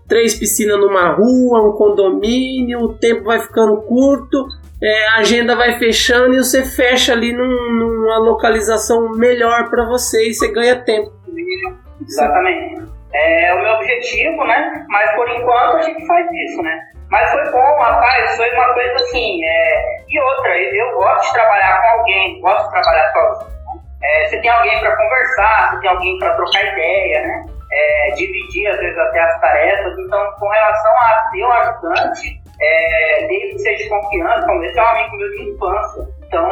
três piscinas numa rua, um condomínio, o tempo vai ficando curto, é, a agenda vai fechando e você fecha ali num, numa localização melhor para você e você ganha tempo. Exatamente. É o meu objetivo, né? Mas por enquanto a gente faz isso, né? Mas foi bom, rapaz, foi uma coisa assim. É... E outra, eu gosto de trabalhar com alguém, gosto de trabalhar sozinho. É, você tem alguém para conversar, você tem alguém para trocar ideia, né? É, dividir às vezes até as tarefas. Então, com relação a ter um ajudante, é, desde que seja de confiança, como esse é um amigo meu de infância. Então,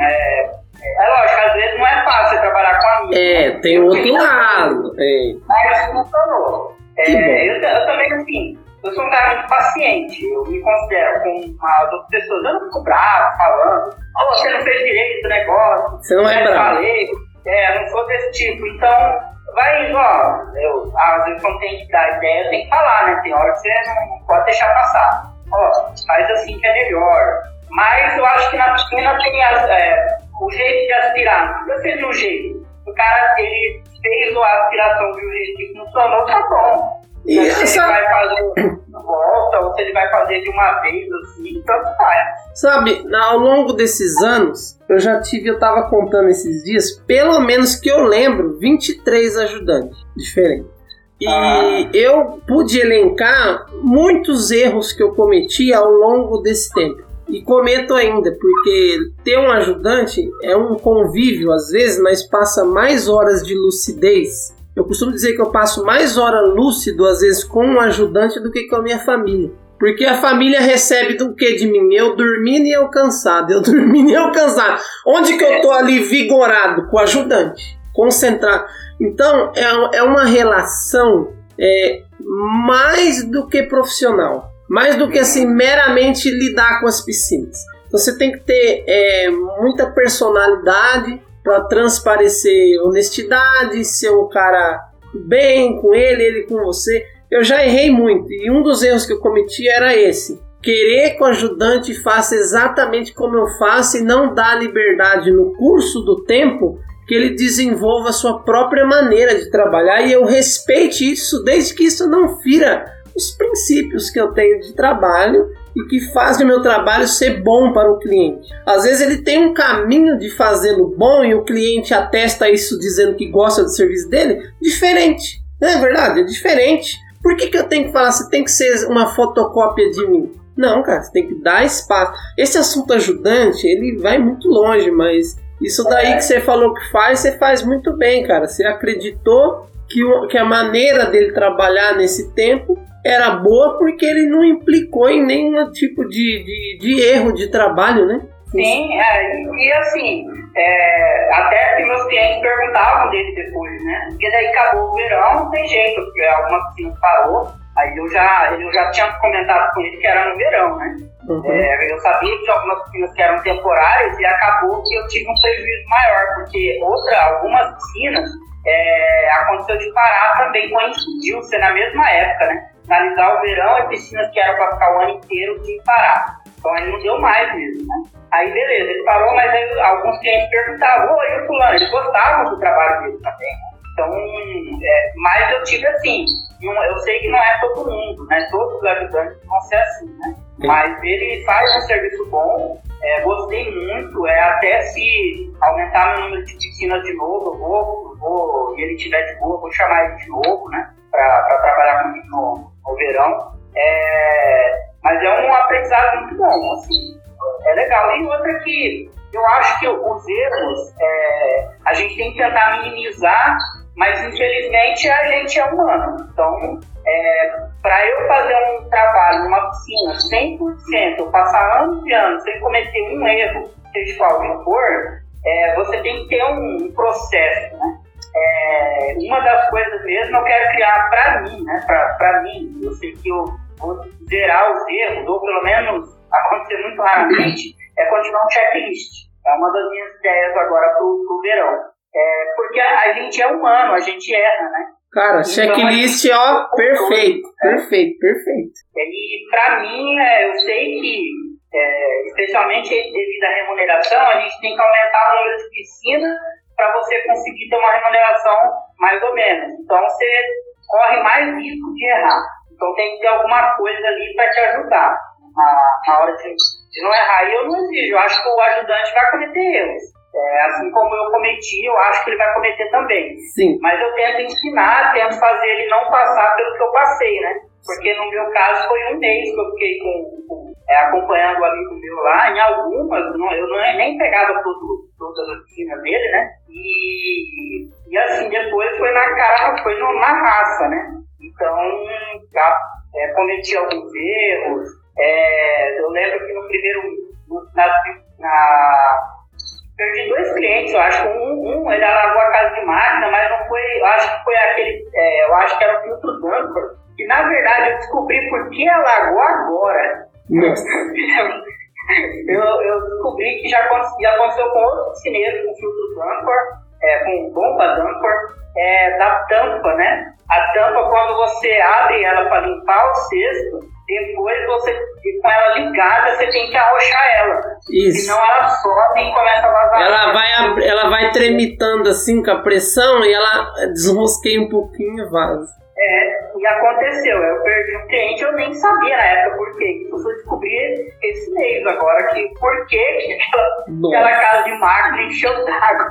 é, é lógico, às vezes não é fácil trabalhar com amigos. É, né? tem outro lado. É. Mas funcionou. É, eu, eu também, assim, eu sou um cara muito paciente, eu me considero com as outras pessoas, eu não fico bravo falando, oh, você não fez direito do negócio, você não é bravo. Falei, é, não sou desse tipo, então vai indo, ó, eu, às vezes quando tem que dar ideia, eu tenho que falar, né, tem hora que você não pode deixar passar, ó, faz assim que é melhor, mas eu acho que na piscina tem as, é, o jeito de aspirar, não de um jeito, o cara, ele fez a aspiração de um jeito que funcionou, tá bom, e se essa... ele vai fazer volta ou se ele vai fazer de uma vez, assim, tanto faz. Sabe, ao longo desses anos, eu já tive, eu tava contando esses dias, pelo menos que eu lembro, 23 ajudantes diferentes. E ah. eu pude elencar muitos erros que eu cometi ao longo desse tempo. E comento ainda, porque ter um ajudante é um convívio às vezes, mas passa mais horas de lucidez eu costumo dizer que eu passo mais hora lúcido, às vezes, com um ajudante do que com a minha família. Porque a família recebe do que de mim? Eu dormindo e eu cansado, eu dormindo e eu cansado. Onde que eu tô ali vigorado? Com o ajudante, concentrado. Então é, é uma relação é, mais do que profissional, mais do que assim meramente lidar com as piscinas. Você tem que ter é, muita personalidade para transparecer honestidade, ser um cara bem com ele, ele com você. Eu já errei muito e um dos erros que eu cometi era esse. Querer que o ajudante faça exatamente como eu faço e não dar liberdade no curso do tempo que ele desenvolva a sua própria maneira de trabalhar e eu respeite isso desde que isso não fira os princípios que eu tenho de trabalho e que fazem o meu trabalho ser bom para o cliente. Às vezes ele tem um caminho de fazê-lo bom e o cliente atesta isso dizendo que gosta do serviço dele, diferente. Não é verdade? É diferente. Por que, que eu tenho que falar, você tem que ser uma fotocópia de mim? Não, cara, você tem que dar espaço. Esse assunto ajudante, ele vai muito longe, mas isso daí que você falou que faz, você faz muito bem, cara. Você acreditou que, o, que a maneira dele trabalhar nesse tempo era boa porque ele não implicou em nenhum tipo de, de, de erro de trabalho, né? Sim, é, e assim, é, até que meus clientes perguntavam dele depois, né? Porque daí acabou o verão, não tem jeito, porque alguma piscina parou, aí eu já, eu já tinha comentado com ele que era no verão, né? Uhum. É, eu sabia que algumas piscinas que eram temporárias e acabou que eu tive um prejuízo maior, porque outra, algumas piscinas é, aconteceu de parar também, coincidiu ser na mesma época, né? Finalizar o verão e piscinas que eram para ficar o ano inteiro sem parar. Então aí não deu mais mesmo, né? Aí beleza, ele parou, mas aí, alguns clientes perguntavam, oi, o fulano, eles gostavam do trabalho dele também? Então, é, mas eu tive assim, eu sei que não é todo mundo, né? Todos os ajudantes vão ser assim, né? Mas ele faz um serviço bom, é, gostei muito, é, até se aumentar o número de piscinas de novo, eu vou, vou, e ele tiver de boa, vou chamar ele de novo, né? Para trabalhar comigo no, no verão. É, mas é um aprendizado muito bom, assim, é legal. E outra que eu acho que os erros é, a gente tem que tentar minimizar, mas infelizmente a gente é humano. Então, é, para eu fazer um trabalho numa piscina 100%, eu passar anos e anos sem cometer um erro, seja qual for, é, você tem que ter um processo, né? É, uma das coisas mesmo eu quero criar para mim, né? Para mim, eu sei que eu vou zerar os erros, ou pelo menos acontecer muito raramente, é continuar um checklist. É uma das minhas ideias agora para o verão. É, porque a, a gente é humano, a gente erra, né? Cara, checklist, ó, perfeito, perfeito, perfeito. E para mim, é, eu sei que, é, especialmente devido à remuneração, a gente tem que aumentar o número de piscinas para você conseguir ter uma remuneração mais ou menos. Então você corre mais risco de errar. Então tem que ter alguma coisa ali para te ajudar na, na hora de, de não errar. E eu não exijo, eu acho que o ajudante vai cometer erros. É, assim como eu cometi, eu acho que ele vai cometer também. Sim. Mas eu tento ensinar, tento fazer ele não passar pelo que eu passei, né? Porque no meu caso foi um mês que eu fiquei com, com é, acompanhando o amigo meu lá, em algumas, não, eu não nem pegava todo, todas as piscinas dele, né? E, e assim, depois foi na cara, foi no, na raça, né? Então, já é, cometi alguns erros. É, eu lembro que no primeiro, na, na perdi dois clientes, eu acho. Um, um ele alagou a casa de máquina, mas não foi. Eu acho que foi aquele. É, eu acho que era o filtro Dunker. Que na verdade eu descobri por que alagou agora. Eu, eu descobri que já aconteceu, já aconteceu com outros piscineiros com filtro Dunker, é, com bomba Dunker, é, da tampa, né? A tampa, quando você abre ela para limpar o cesto, depois você, com ela ligada, você tem que arrochar ela. Isso. Senão ela sobe e começa a vazar. Ela vai, ela vai tremitando assim com a pressão e ela desrosqueia um pouquinho e vaza. É, e aconteceu. Eu perdi um cliente, eu nem sabia na época por quê. Eu fui descobrir esse mês agora que por que aquela, aquela casa de máquina encheu d'água.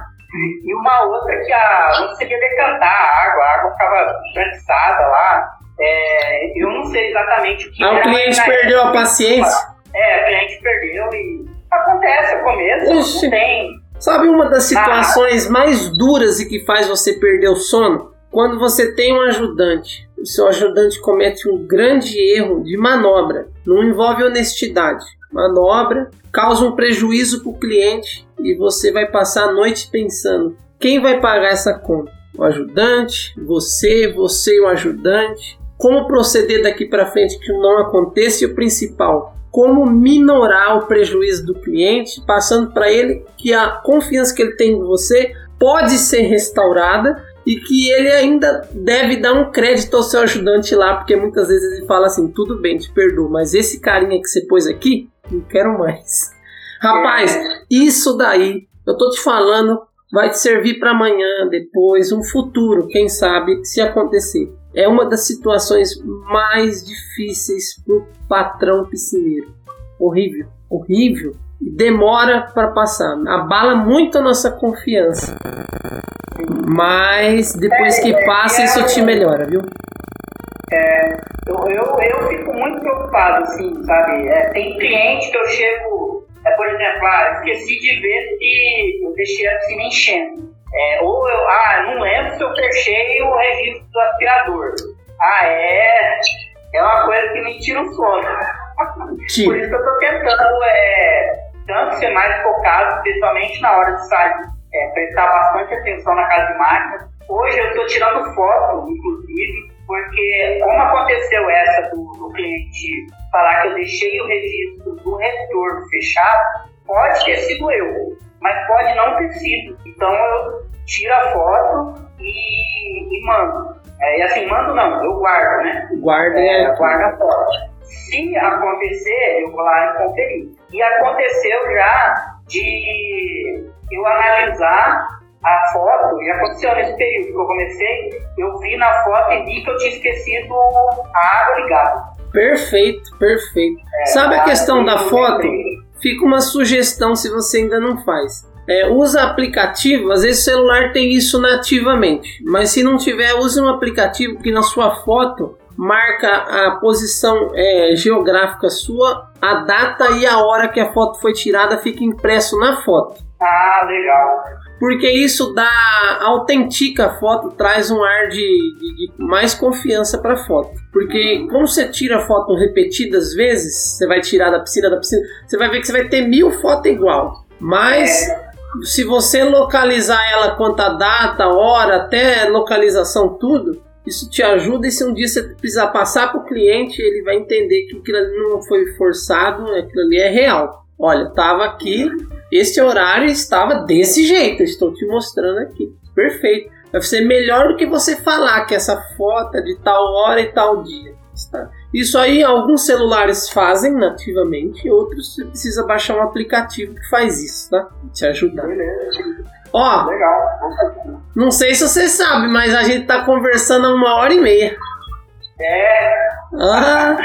E uma outra que a, não conseguia decantar a água, a água ficava cansada lá. É, eu não sei exatamente o que. Ah, o cliente perdeu a paciência? É, o cliente perdeu e acontece no começo, Ixi. não tem. Sabe uma das situações ah. mais duras e que faz você perder o sono? Quando você tem um ajudante o seu ajudante comete um grande erro de manobra, não envolve honestidade. Manobra causa um prejuízo para o cliente e você vai passar a noite pensando: quem vai pagar essa conta? O ajudante, você, você e o ajudante. Como proceder daqui para frente que não aconteça e o principal, como minorar o prejuízo do cliente, passando para ele que a confiança que ele tem em você pode ser restaurada e que ele ainda deve dar um crédito ao seu ajudante lá, porque muitas vezes ele fala assim: tudo bem, te perdoo, mas esse carinha que você pôs aqui, não quero mais. Rapaz, isso daí, eu tô te falando, vai te servir para amanhã, depois, um futuro, quem sabe, se acontecer. É uma das situações mais difíceis pro patrão piscineiro. Horrível, horrível. Demora para passar, abala muito a nossa confiança. Mas depois que passa, isso te melhora, viu? É, eu, eu, eu fico muito preocupado, assim, sabe? É, tem cliente que eu chego, é, por exemplo, ah, esqueci de ver se eu deixei a piscina enchendo. É, ou eu, ah, não lembro se eu fechei o registro do aspirador. Ah, é. É uma coisa que me tira o sono. Por isso que eu tô tentando é, tanto ser mais focado, especialmente na hora de sair, é, prestar bastante atenção na casa de máquinas. Hoje eu estou tirando foto, inclusive, porque como aconteceu essa do, do cliente falar que eu deixei o registro do retorno fechado, pode ter sido eu, mas pode não ter sido. Então eu tiro a foto e, e mando. É, e assim, mando não, eu guardo, né? Guarda é, é guarda a foto. Se acontecer, eu vou lá e conferir. E aconteceu já de eu analisar a foto, e aconteceu nesse período que eu comecei, eu vi na foto e vi que eu tinha esquecido a água ligada. Perfeito, perfeito. É, Sabe a questão da foto? Fica uma sugestão se você ainda não faz. É, usa aplicativo, às vezes o celular tem isso nativamente, mas se não tiver, use um aplicativo que na sua foto marca a posição é, geográfica sua, a data e a hora que a foto foi tirada fica impresso na foto. Ah, legal. Porque isso dá autentica a foto, traz um ar de, de, de mais confiança para a foto. Porque como você tira a foto repetidas vezes, você vai tirar da piscina da piscina, você vai ver que você vai ter mil fotos igual. Mas é se você localizar ela quanto a data, hora, até localização, tudo, isso te ajuda e se um dia você precisar passar para o cliente, ele vai entender que aquilo ali não foi forçado, aquilo ali é real. Olha, estava aqui, esse horário estava desse jeito, estou te mostrando aqui. Perfeito. Vai ser melhor do que você falar que essa foto é de tal hora e tal dia. Isso aí alguns celulares fazem nativamente, outros você precisa baixar um aplicativo que faz isso, tá? Te ajudar. Beleza. Ó, Legal. não sei se você sabe, mas a gente tá conversando há uma hora e meia. É. Ah.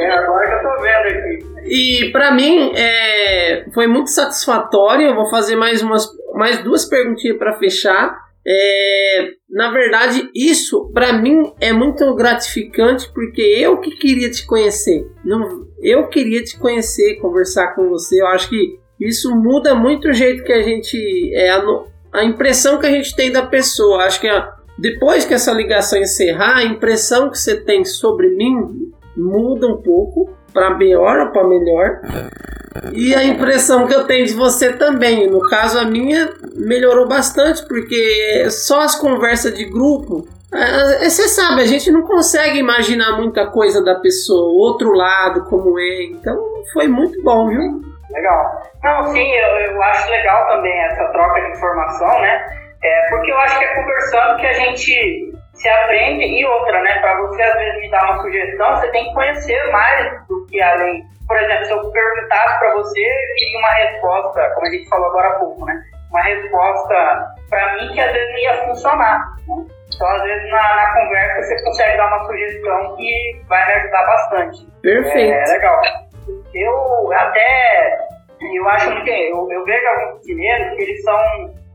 É agora que eu tô vendo aqui. E para mim é, foi muito satisfatório. Eu vou fazer mais umas mais duas perguntinhas para fechar. É, na verdade, isso para mim é muito gratificante porque eu que queria te conhecer. Não, eu queria te conhecer, conversar com você. Eu acho que isso muda muito o jeito que a gente. É, a, a impressão que a gente tem da pessoa. Acho que a, depois que essa ligação encerrar, a impressão que você tem sobre mim muda um pouco para melhor ou para melhor. E a impressão que eu tenho de você também, no caso a minha, melhorou bastante, porque só as conversas de grupo, é, você sabe, a gente não consegue imaginar muita coisa da pessoa, o outro lado, como é. Então foi muito bom, viu? Legal. Não, sim, eu, eu acho legal também essa troca de informação, né? É, porque eu acho que é conversando que a gente se aprende. E outra, né? Para você às vezes me dar uma sugestão, você tem que conhecer mais do que além. Por exemplo, se eu perguntasse para você, e uma resposta, como a gente falou agora há pouco, né? Uma resposta para mim que às vezes não ia funcionar. Né? Então, às vezes, na, na, conversa, você consegue dar uma sugestão que vai me ajudar bastante. Perfeito. É, é legal. Eu até. Eu acho muito. Eu, eu vejo alguns chineses que eles são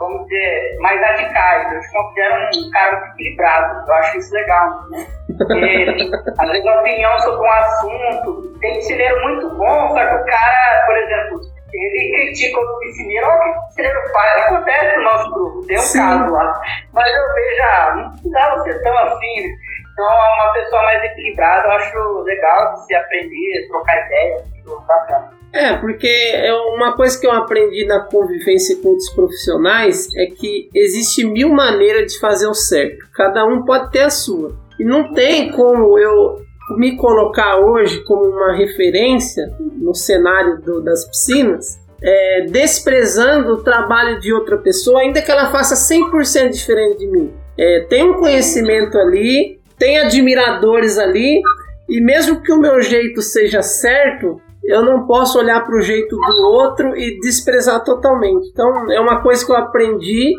vamos dizer, mais radicais. Eu te considero um cara equilibrado. Eu acho isso legal. Né? às vezes, a opinião sobre um assunto tem piscineiro muito bom, só que o cara, por exemplo, ele critica o piscineiro, olha o que o piscineiro faz. Acontece no nosso grupo, tem um Sim. caso lá. Mas eu vejo, ah, não precisava ser tão assim. Então, é uma pessoa mais equilibrada, eu acho legal de se aprender, trocar ideias, bacana. É, porque é uma coisa que eu aprendi na convivência com outros profissionais é que existe mil maneiras de fazer o certo. Cada um pode ter a sua. E não tem como eu me colocar hoje como uma referência no cenário do, das piscinas, é, desprezando o trabalho de outra pessoa, ainda que ela faça 100% diferente de mim. É, tem um conhecimento ali, tem admiradores ali, e mesmo que o meu jeito seja certo, eu não posso olhar para o jeito do outro e desprezar totalmente. Então é uma coisa que eu aprendi.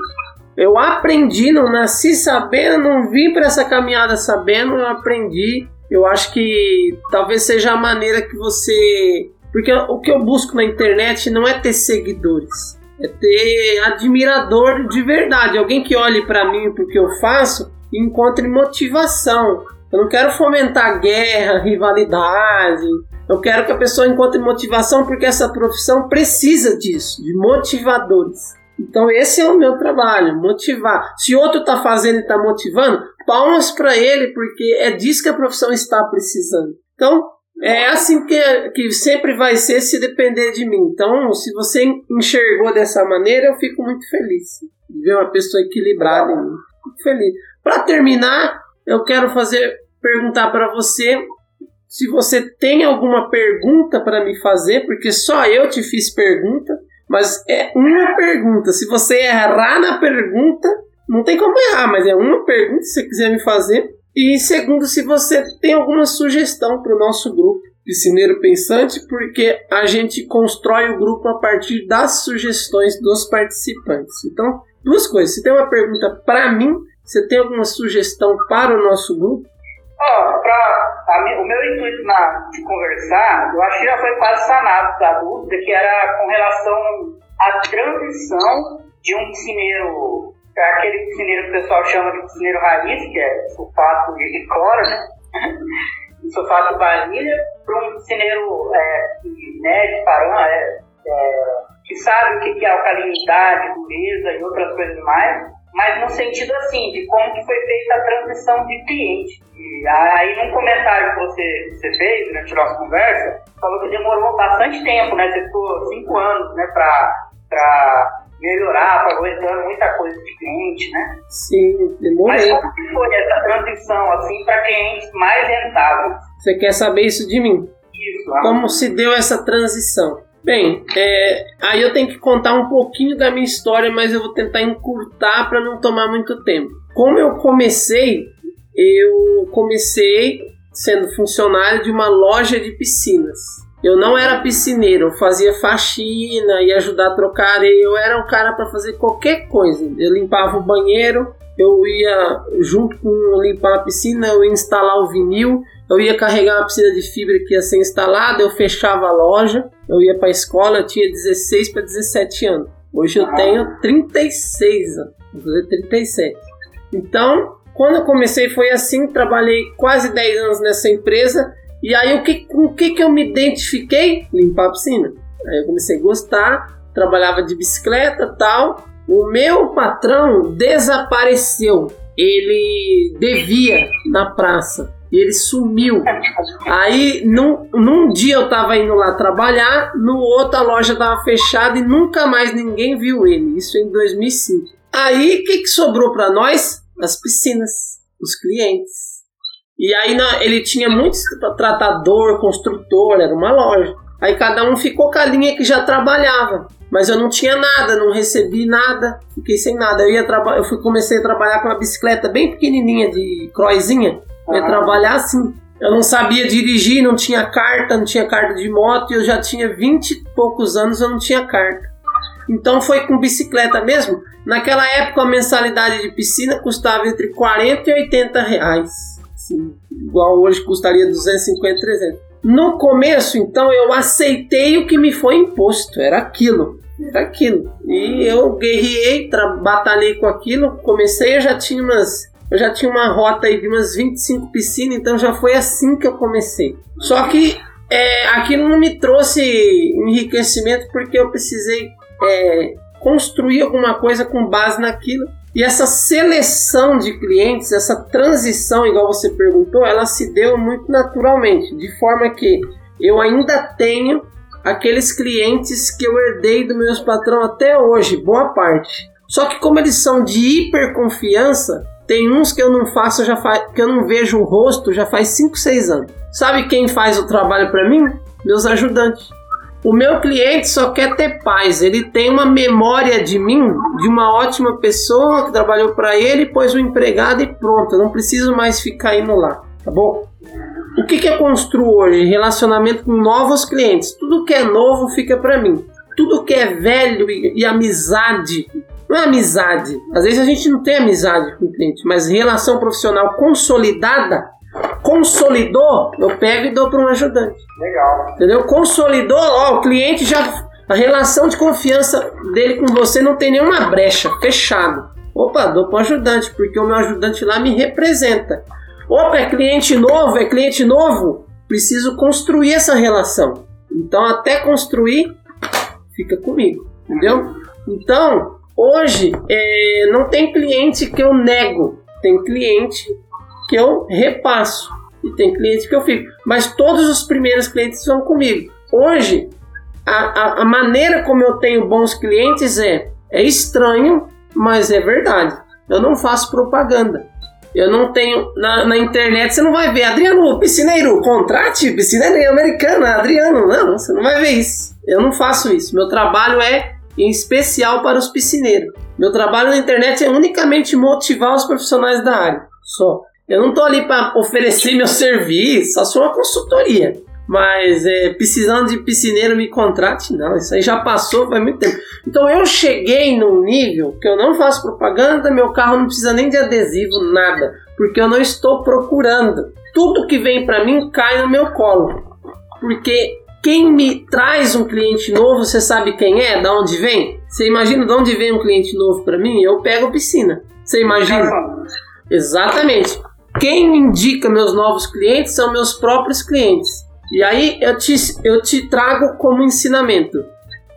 Eu aprendi, não nasci sabendo, não vim para essa caminhada sabendo, eu aprendi. Eu acho que talvez seja a maneira que você. Porque o que eu busco na internet não é ter seguidores, é ter admirador de verdade. Alguém que olhe para mim para o que eu faço e encontre motivação. Eu não quero fomentar guerra, rivalidade, eu quero que a pessoa encontre motivação porque essa profissão precisa disso, de motivadores. Então esse é o meu trabalho, motivar. Se outro está fazendo e está motivando, palmas para ele porque é disso que a profissão está precisando. Então é assim que, que sempre vai ser se depender de mim. Então se você enxergou dessa maneira, eu fico muito feliz de ver uma pessoa equilibrada em mim. Fico feliz. Para terminar, eu quero fazer perguntar para você se você tem alguma pergunta para me fazer, porque só eu te fiz pergunta, mas é uma pergunta. Se você errar na pergunta, não tem como errar, mas é uma pergunta se você quiser me fazer. E segundo, se você tem alguma sugestão para o nosso grupo Piscineiro Pensante, porque a gente constrói o grupo a partir das sugestões dos participantes. Então, duas coisas. Se tem uma pergunta para mim, você tem alguma sugestão para o nosso grupo? Ó, pra, o meu intuito na, de conversar, eu acho que já foi quase sanado da dúvida, que era com relação à transição de um piscineiro, aquele piscineiro que o pessoal chama de piscineiro raiz, que é sulfato de cloro, né? sulfato baunilha, para um piscineiro é, né, de é, é, que sabe o que é alcalinidade, dureza e outras coisas mais, mas no sentido assim, de como que foi feita a transição de cliente. E aí, num comentário que você, você fez durante a nossa conversa, falou que demorou bastante tempo, né? Você ficou cinco anos, né, para melhorar, favorecendo muita coisa de cliente, né? Sim, demorei. Mas como que foi essa transição, assim, para clientes mais rentáveis? Você quer saber isso de mim? Isso. Como se deu essa transição? Bem, é, aí eu tenho que contar um pouquinho da minha história, mas eu vou tentar encurtar para não tomar muito tempo. Como eu comecei, eu comecei sendo funcionário de uma loja de piscinas. Eu não era piscineiro, eu fazia faxina e ajudar a trocar. Eu era um cara para fazer qualquer coisa. Eu limpava o banheiro, eu ia junto com limpar a piscina, eu ia instalar o vinil, eu ia carregar uma piscina de fibra que ia ser instalada, eu fechava a loja, eu ia para a escola, eu tinha 16 para 17 anos. Hoje eu tenho 36 anos, vou fazer 37. Então, quando eu comecei foi assim, trabalhei quase 10 anos nessa empresa, e aí o que, com o que, que eu me identifiquei? Limpar a piscina. Aí eu comecei a gostar, trabalhava de bicicleta tal. O meu patrão desapareceu. Ele devia na praça ele sumiu. Aí, num, num dia eu tava indo lá trabalhar, no outro a loja tava fechada e nunca mais ninguém viu ele. Isso em 2005. Aí, o que, que sobrou para nós? As piscinas, os clientes. E aí ele tinha muitos tratador, construtor, era uma loja. Aí cada um ficou com a linha que já trabalhava. Mas eu não tinha nada, não recebi nada, fiquei sem nada. Eu ia eu fui comecei a trabalhar com uma bicicleta bem pequenininha de croizinha ia trabalhar assim. Eu não sabia dirigir, não tinha carta, não tinha carta de moto, e eu já tinha 20 e poucos anos, eu não tinha carta. Então foi com bicicleta mesmo. Naquela época a mensalidade de piscina custava entre 40 e 80 reais. Assim, igual hoje custaria 250, 300. No começo, então, eu aceitei o que me foi imposto. Era aquilo. Era aquilo. E eu guerriei, batalhei com aquilo. Comecei, eu já tinha umas eu já tinha uma rota aí de umas 25 piscinas, então já foi assim que eu comecei. Só que é, aquilo não me trouxe enriquecimento porque eu precisei é, construir alguma coisa com base naquilo. E essa seleção de clientes, essa transição, igual você perguntou, ela se deu muito naturalmente, de forma que eu ainda tenho aqueles clientes que eu herdei do meus patrão até hoje, boa parte. Só que como eles são de hiperconfiança, tem uns que eu não faço, já faz, que eu não vejo o rosto já faz 5, 6 anos. Sabe quem faz o trabalho para mim? Meus ajudantes. O meu cliente só quer ter paz. Ele tem uma memória de mim, de uma ótima pessoa que trabalhou para ele, pôs o empregado e pronto. Eu não preciso mais ficar indo lá, tá bom? O que, que eu construo hoje? Relacionamento com novos clientes. Tudo que é novo fica para mim. Tudo que é velho e, e amizade não é amizade. Às vezes a gente não tem amizade com o cliente, mas relação profissional consolidada, consolidou, eu pego e dou para um ajudante. Legal. Entendeu? Consolidou, ó, o cliente já. A relação de confiança dele com você não tem nenhuma brecha, fechado. Opa, dou para um ajudante, porque o meu ajudante lá me representa. Opa, é cliente novo, é cliente novo. Preciso construir essa relação. Então, até construir, fica comigo, entendeu? Então, Hoje, é, não tem cliente que eu nego, tem cliente que eu repasso e tem cliente que eu fico. Mas todos os primeiros clientes vão comigo. Hoje, a, a, a maneira como eu tenho bons clientes é, é estranho, mas é verdade. Eu não faço propaganda. Eu não tenho. Na, na internet você não vai ver. Adriano, piscineiro, contrate piscineiro americana, Adriano. Não, você não vai ver isso. Eu não faço isso. Meu trabalho é em especial para os piscineiros. Meu trabalho na internet é unicamente motivar os profissionais da área, só. Eu não estou ali para oferecer meu serviço, só sou uma consultoria. Mas é, precisando de piscineiro me contrate, não, isso aí já passou faz muito tempo. Então eu cheguei num nível que eu não faço propaganda, meu carro não precisa nem de adesivo, nada, porque eu não estou procurando. Tudo que vem para mim cai no meu colo. Porque quem me traz um cliente novo, você sabe quem é? Da onde vem? Você imagina de onde vem um cliente novo para mim? Eu pego piscina. Você imagina? Exatamente. Quem indica meus novos clientes são meus próprios clientes. E aí eu te, eu te trago como ensinamento.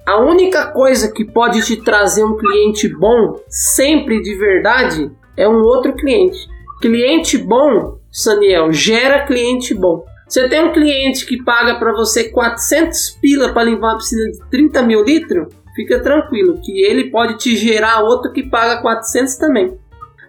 A única coisa que pode te trazer um cliente bom, sempre de verdade, é um outro cliente. Cliente bom, Saniel, gera cliente bom. Você tem um cliente que paga para você 400 pila para limpar uma piscina de 30 mil litros? Fica tranquilo, que ele pode te gerar outro que paga 400 também.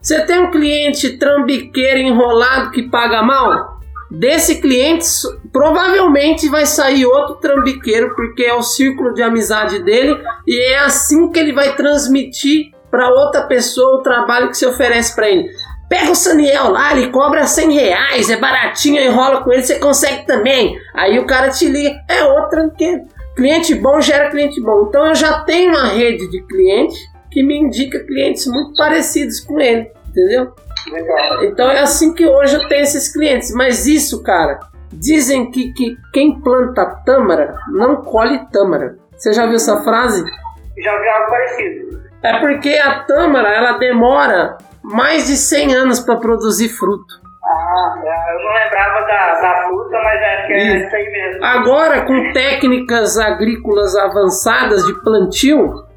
Você tem um cliente trambiqueiro enrolado que paga mal? Desse cliente, provavelmente vai sair outro trambiqueiro, porque é o círculo de amizade dele e é assim que ele vai transmitir para outra pessoa o trabalho que se oferece para ele. Pega o Saniel lá, ele cobra 100 reais, é baratinho, enrola com ele, você consegue também. Aí o cara te liga, é outra que cliente bom gera cliente bom. Então eu já tenho uma rede de clientes que me indica clientes muito parecidos com ele, entendeu? Legal. Então é assim que hoje eu tenho esses clientes. Mas isso, cara, dizem que, que quem planta tâmara não colhe tâmara. Você já viu essa frase? Já vi algo parecido. É porque a tâmara ela demora mais de 100 anos para produzir fruto. Ah, é, eu não lembrava da, da fruta, mas é que é isso aí mesmo. Agora, com técnicas agrícolas avançadas de plantio,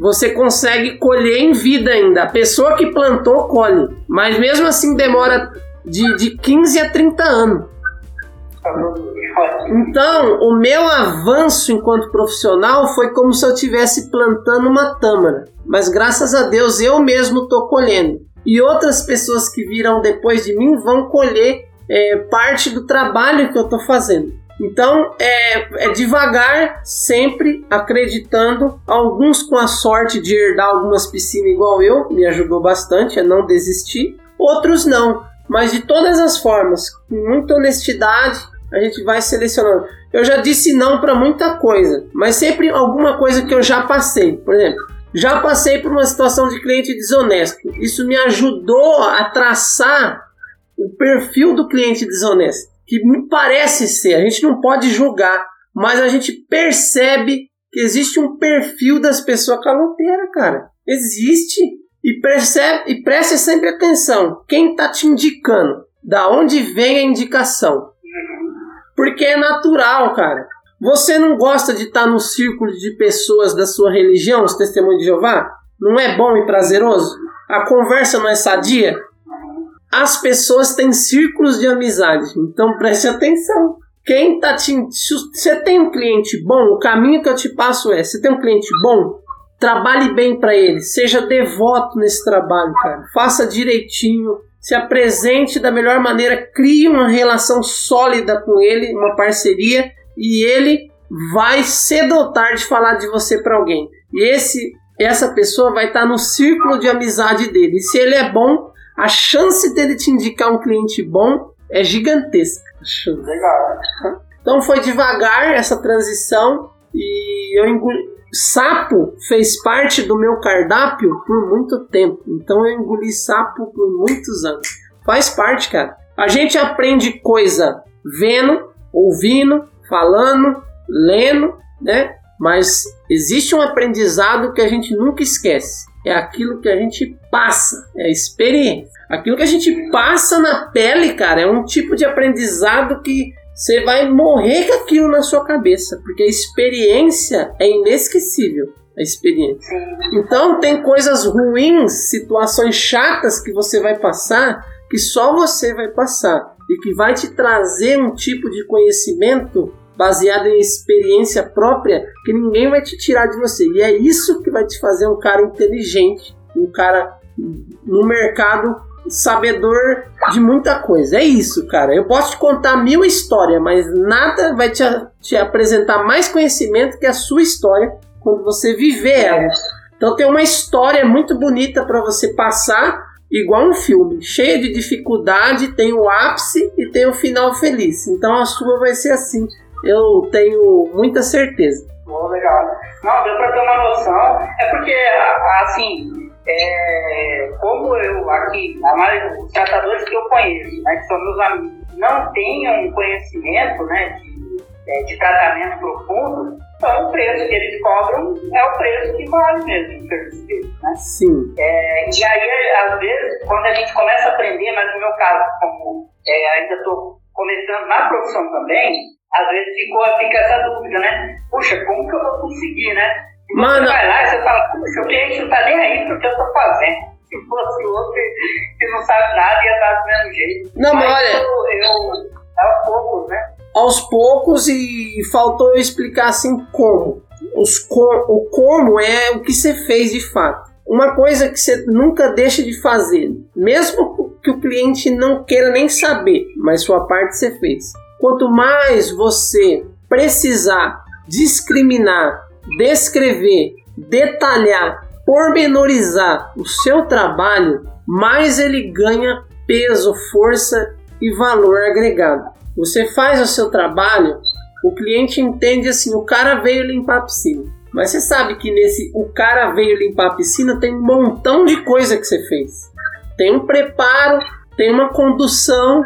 você consegue colher em vida ainda. A pessoa que plantou colhe, mas mesmo assim demora de, de 15 a 30 anos. Então, o meu avanço enquanto profissional foi como se eu estivesse plantando uma tâmara. Mas graças a Deus eu mesmo estou colhendo e outras pessoas que virão depois de mim vão colher é, parte do trabalho que eu estou fazendo. Então é, é, devagar, sempre acreditando. Alguns com a sorte de herdar algumas piscinas igual eu, me ajudou bastante a não desistir. Outros não, mas de todas as formas, com muita honestidade, a gente vai selecionando. Eu já disse não para muita coisa, mas sempre alguma coisa que eu já passei. Por exemplo, já passei por uma situação de cliente desonesto. Isso me ajudou a traçar o perfil do cliente desonesto, que me parece ser. A gente não pode julgar, mas a gente percebe que existe um perfil das pessoas caloteiras, cara. Existe. E percebe e preste sempre atenção. Quem está te indicando? Da onde vem a indicação? Porque é natural, cara. Você não gosta de estar no círculo de pessoas da sua religião, os testemunhos de Jeová? Não é bom e prazeroso? a conversa não é sadia? As pessoas têm círculos de amizade, então preste atenção. Quem tá te. Se você tem um cliente bom, o caminho que eu te passo é: você tem um cliente bom, trabalhe bem para ele, seja devoto nesse trabalho, cara. Faça direitinho, se apresente da melhor maneira, crie uma relação sólida com ele, uma parceria, e ele vai cedo ou tarde falar de você para alguém. E esse essa pessoa vai estar tá no círculo de amizade dele. E se ele é bom, a chance dele te indicar um cliente bom é gigantesca. Legal. Então foi devagar essa transição e eu engoli. Sapo fez parte do meu cardápio por muito tempo. Então eu engoli sapo por muitos anos. Faz parte, cara. A gente aprende coisa vendo, ouvindo, falando, lendo, né? Mas existe um aprendizado que a gente nunca esquece. É aquilo que a gente passa, é a experiência. Aquilo que a gente passa na pele, cara, é um tipo de aprendizado que você vai morrer com aquilo na sua cabeça, porque a experiência é inesquecível. A experiência. Então, tem coisas ruins, situações chatas que você vai passar, que só você vai passar e que vai te trazer um tipo de conhecimento baseado em experiência própria que ninguém vai te tirar de você. E é isso que vai te fazer um cara inteligente, um cara no mercado sabedor de muita coisa. É isso, cara. Eu posso te contar mil histórias, mas nada vai te, te apresentar mais conhecimento que a sua história quando você viver ela. Então tem uma história muito bonita para você passar, igual um filme, cheia de dificuldade, tem o ápice e tem o final feliz. Então a sua vai ser assim eu tenho muita certeza. Oh, legal. Não, deu para ter uma noção. É porque, assim, é, como eu aqui, a maioria dos tratadores que eu conheço, né, que são meus amigos, não têm um conhecimento né, de, é, de tratamento profundo, então o preço que eles cobram é o preço que vale mesmo o serviço deles. Né? Sim. É, e aí, às vezes, quando a gente começa a aprender, mas no meu caso, como é, ainda estou começando na profissão também, às vezes ficou, fica essa dúvida, né? Puxa, como que eu vou conseguir, né? E você Mano... vai lá e você fala, puxa, o cliente não tá nem aí porque eu tô fazendo. Se fosse outro que não sabe nada, ia estar do mesmo jeito. Não, mas, olha... Eu, eu, aos poucos, né? Aos poucos e faltou eu explicar assim como. Os com, o como é o que você fez de fato. Uma coisa que você nunca deixa de fazer, mesmo que o cliente não queira nem saber, mas sua parte você fez Quanto mais você precisar discriminar, descrever, detalhar, pormenorizar o seu trabalho, mais ele ganha peso, força e valor agregado. Você faz o seu trabalho, o cliente entende assim: o cara veio limpar a piscina. Mas você sabe que nesse o cara veio limpar a piscina tem um montão de coisa que você fez. Tem um preparo, tem uma condução,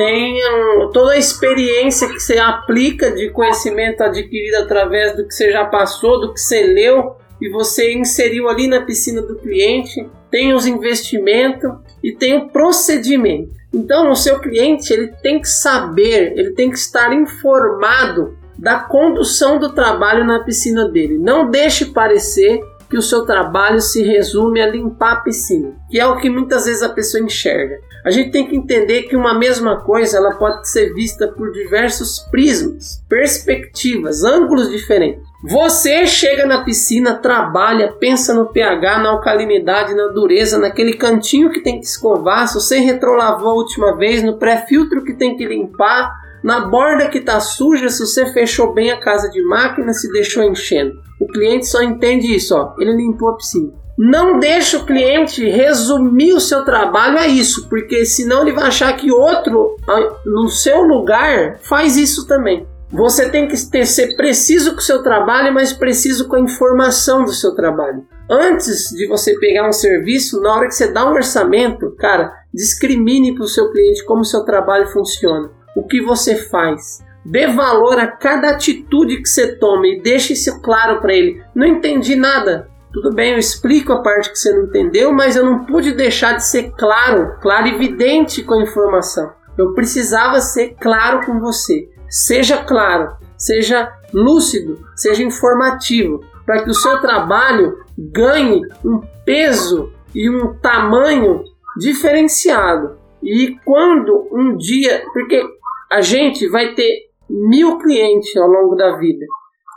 tenham toda a experiência que você aplica de conhecimento adquirido através do que você já passou, do que você leu e você inseriu ali na piscina do cliente, tem os investimentos e tem o procedimento. Então, o seu cliente ele tem que saber, ele tem que estar informado da condução do trabalho na piscina dele. Não deixe parecer que o seu trabalho se resume a limpar a piscina, que é o que muitas vezes a pessoa enxerga. A gente tem que entender que uma mesma coisa ela pode ser vista por diversos prismas, perspectivas, ângulos diferentes. Você chega na piscina, trabalha, pensa no pH, na alcalinidade, na dureza, naquele cantinho que tem que escovar, se você retrolavou a última vez, no pré-filtro que tem que limpar, na borda que está suja, se você fechou bem a casa de máquina, se deixou enchendo. O cliente só entende isso, ó. Ele limpou a piscina. Não deixa o cliente resumir o seu trabalho a isso, porque senão ele vai achar que outro no seu lugar faz isso também. Você tem que ter, ser preciso com o seu trabalho, mas preciso com a informação do seu trabalho. Antes de você pegar um serviço, na hora que você dá um orçamento, cara, discrimine para o seu cliente como o seu trabalho funciona, o que você faz, Dê valor a cada atitude que você toma e deixe isso claro para ele. Não entendi nada. Tudo bem, eu explico a parte que você não entendeu, mas eu não pude deixar de ser claro, claro e evidente com a informação. Eu precisava ser claro com você. Seja claro, seja lúcido, seja informativo, para que o seu trabalho ganhe um peso e um tamanho diferenciado. E quando um dia, porque a gente vai ter mil clientes ao longo da vida,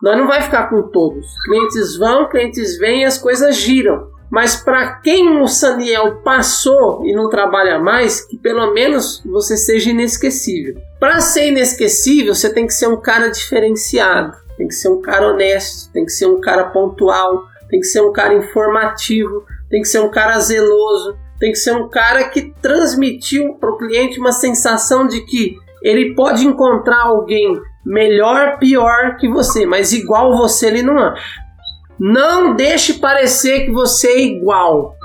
nós não vai ficar com todos. Clientes vão, clientes vêm e as coisas giram. Mas para quem o Saniel passou e não trabalha mais, que pelo menos você seja inesquecível. Para ser inesquecível, você tem que ser um cara diferenciado, tem que ser um cara honesto, tem que ser um cara pontual, tem que ser um cara informativo, tem que ser um cara zeloso, tem que ser um cara que transmitiu para o cliente uma sensação de que ele pode encontrar alguém melhor, pior que você, mas igual você ele não acha. Não deixe parecer que você é igual.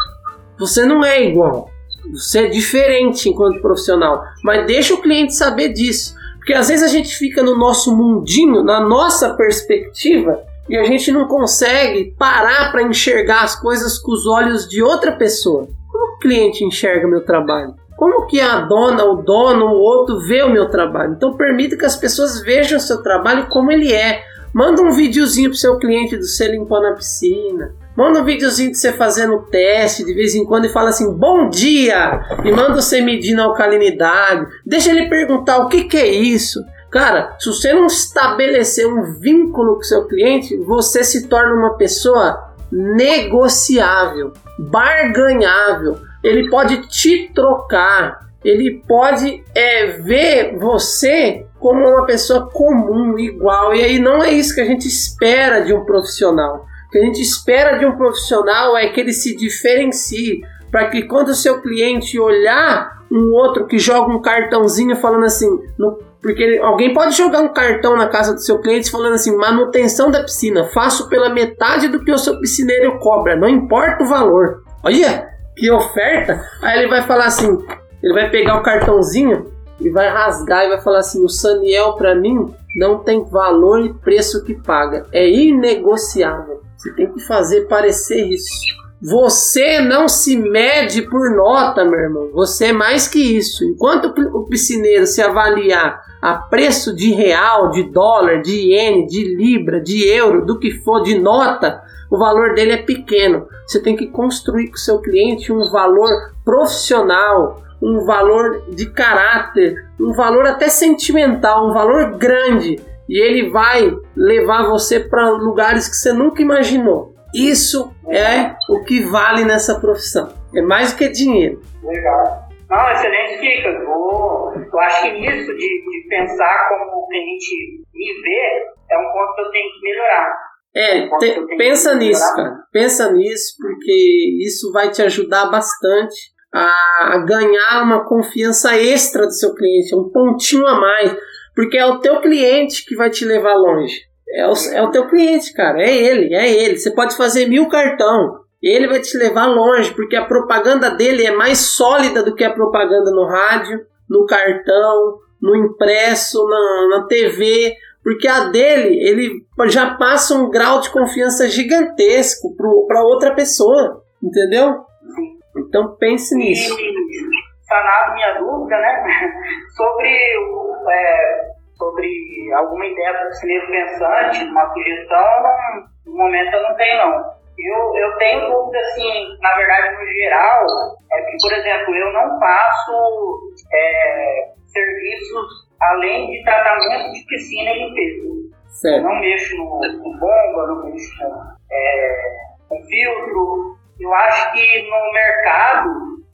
Você não é igual. Você é diferente enquanto profissional. Mas deixa o cliente saber disso. Porque às vezes a gente fica no nosso mundinho, na nossa perspectiva, e a gente não consegue parar para enxergar as coisas com os olhos de outra pessoa. Como o cliente enxerga meu trabalho? Como que a dona, o dono, o outro vê o meu trabalho? Então permita que as pessoas vejam o seu trabalho como ele é. Manda um videozinho pro seu cliente do você limpando a piscina. Manda um videozinho de você fazendo teste de vez em quando e fala assim, bom dia! E manda você medindo a alcalinidade. Deixa ele perguntar o que, que é isso. Cara, se você não estabelecer um vínculo com seu cliente, você se torna uma pessoa negociável, barganhável. Ele pode te trocar, ele pode é, ver você como uma pessoa comum, igual. E aí não é isso que a gente espera de um profissional. O que a gente espera de um profissional é que ele se diferencie, para que quando o seu cliente olhar um outro que joga um cartãozinho falando assim, no porque alguém pode jogar um cartão na casa do seu cliente falando assim: manutenção da piscina, faço pela metade do que o seu piscineiro cobra, não importa o valor. Olha que oferta! Aí ele vai falar assim: ele vai pegar o cartãozinho e vai rasgar e vai falar assim: o Saniel para mim não tem valor e preço que paga, é inegociável. Você tem que fazer parecer isso. Você não se mede por nota, meu irmão. Você é mais que isso. Enquanto o piscineiro se avaliar a preço de real, de dólar, de iene, de libra, de euro, do que for de nota, o valor dele é pequeno. Você tem que construir com o seu cliente um valor profissional, um valor de caráter, um valor até sentimental, um valor grande. E ele vai levar você para lugares que você nunca imaginou. Isso é o que vale nessa profissão. É mais do que dinheiro. Legal. Não, excelente dica. Eu, eu acho que nisso de, de pensar como o cliente me vê é um ponto que eu tenho que melhorar. É, te, pensa nisso, cara. Pensa nisso, porque isso vai te ajudar bastante a, a ganhar uma confiança extra do seu cliente, um pontinho a mais. Porque é o teu cliente que vai te levar longe. É o, é o teu cliente, cara. É ele, é ele. Você pode fazer mil cartão. Ele vai te levar longe, porque a propaganda dele é mais sólida do que a propaganda no rádio, no cartão, no impresso, na, na TV. Porque a dele, ele já passa um grau de confiança gigantesco para outra pessoa. Entendeu? Então pense nisso. sanado minha dúvida, né? Sobre. É sobre alguma ideia para o cinema pensante, uma sugestão, no momento eu não tenho não. Eu, eu tenho dúvida, assim, na verdade, no geral, é que, por exemplo, eu não faço é, serviços além de tratamento de piscina e limpeza. Certo. Eu não mexo no, com bomba, não mexo com, é, com filtro. Eu acho que no mercado,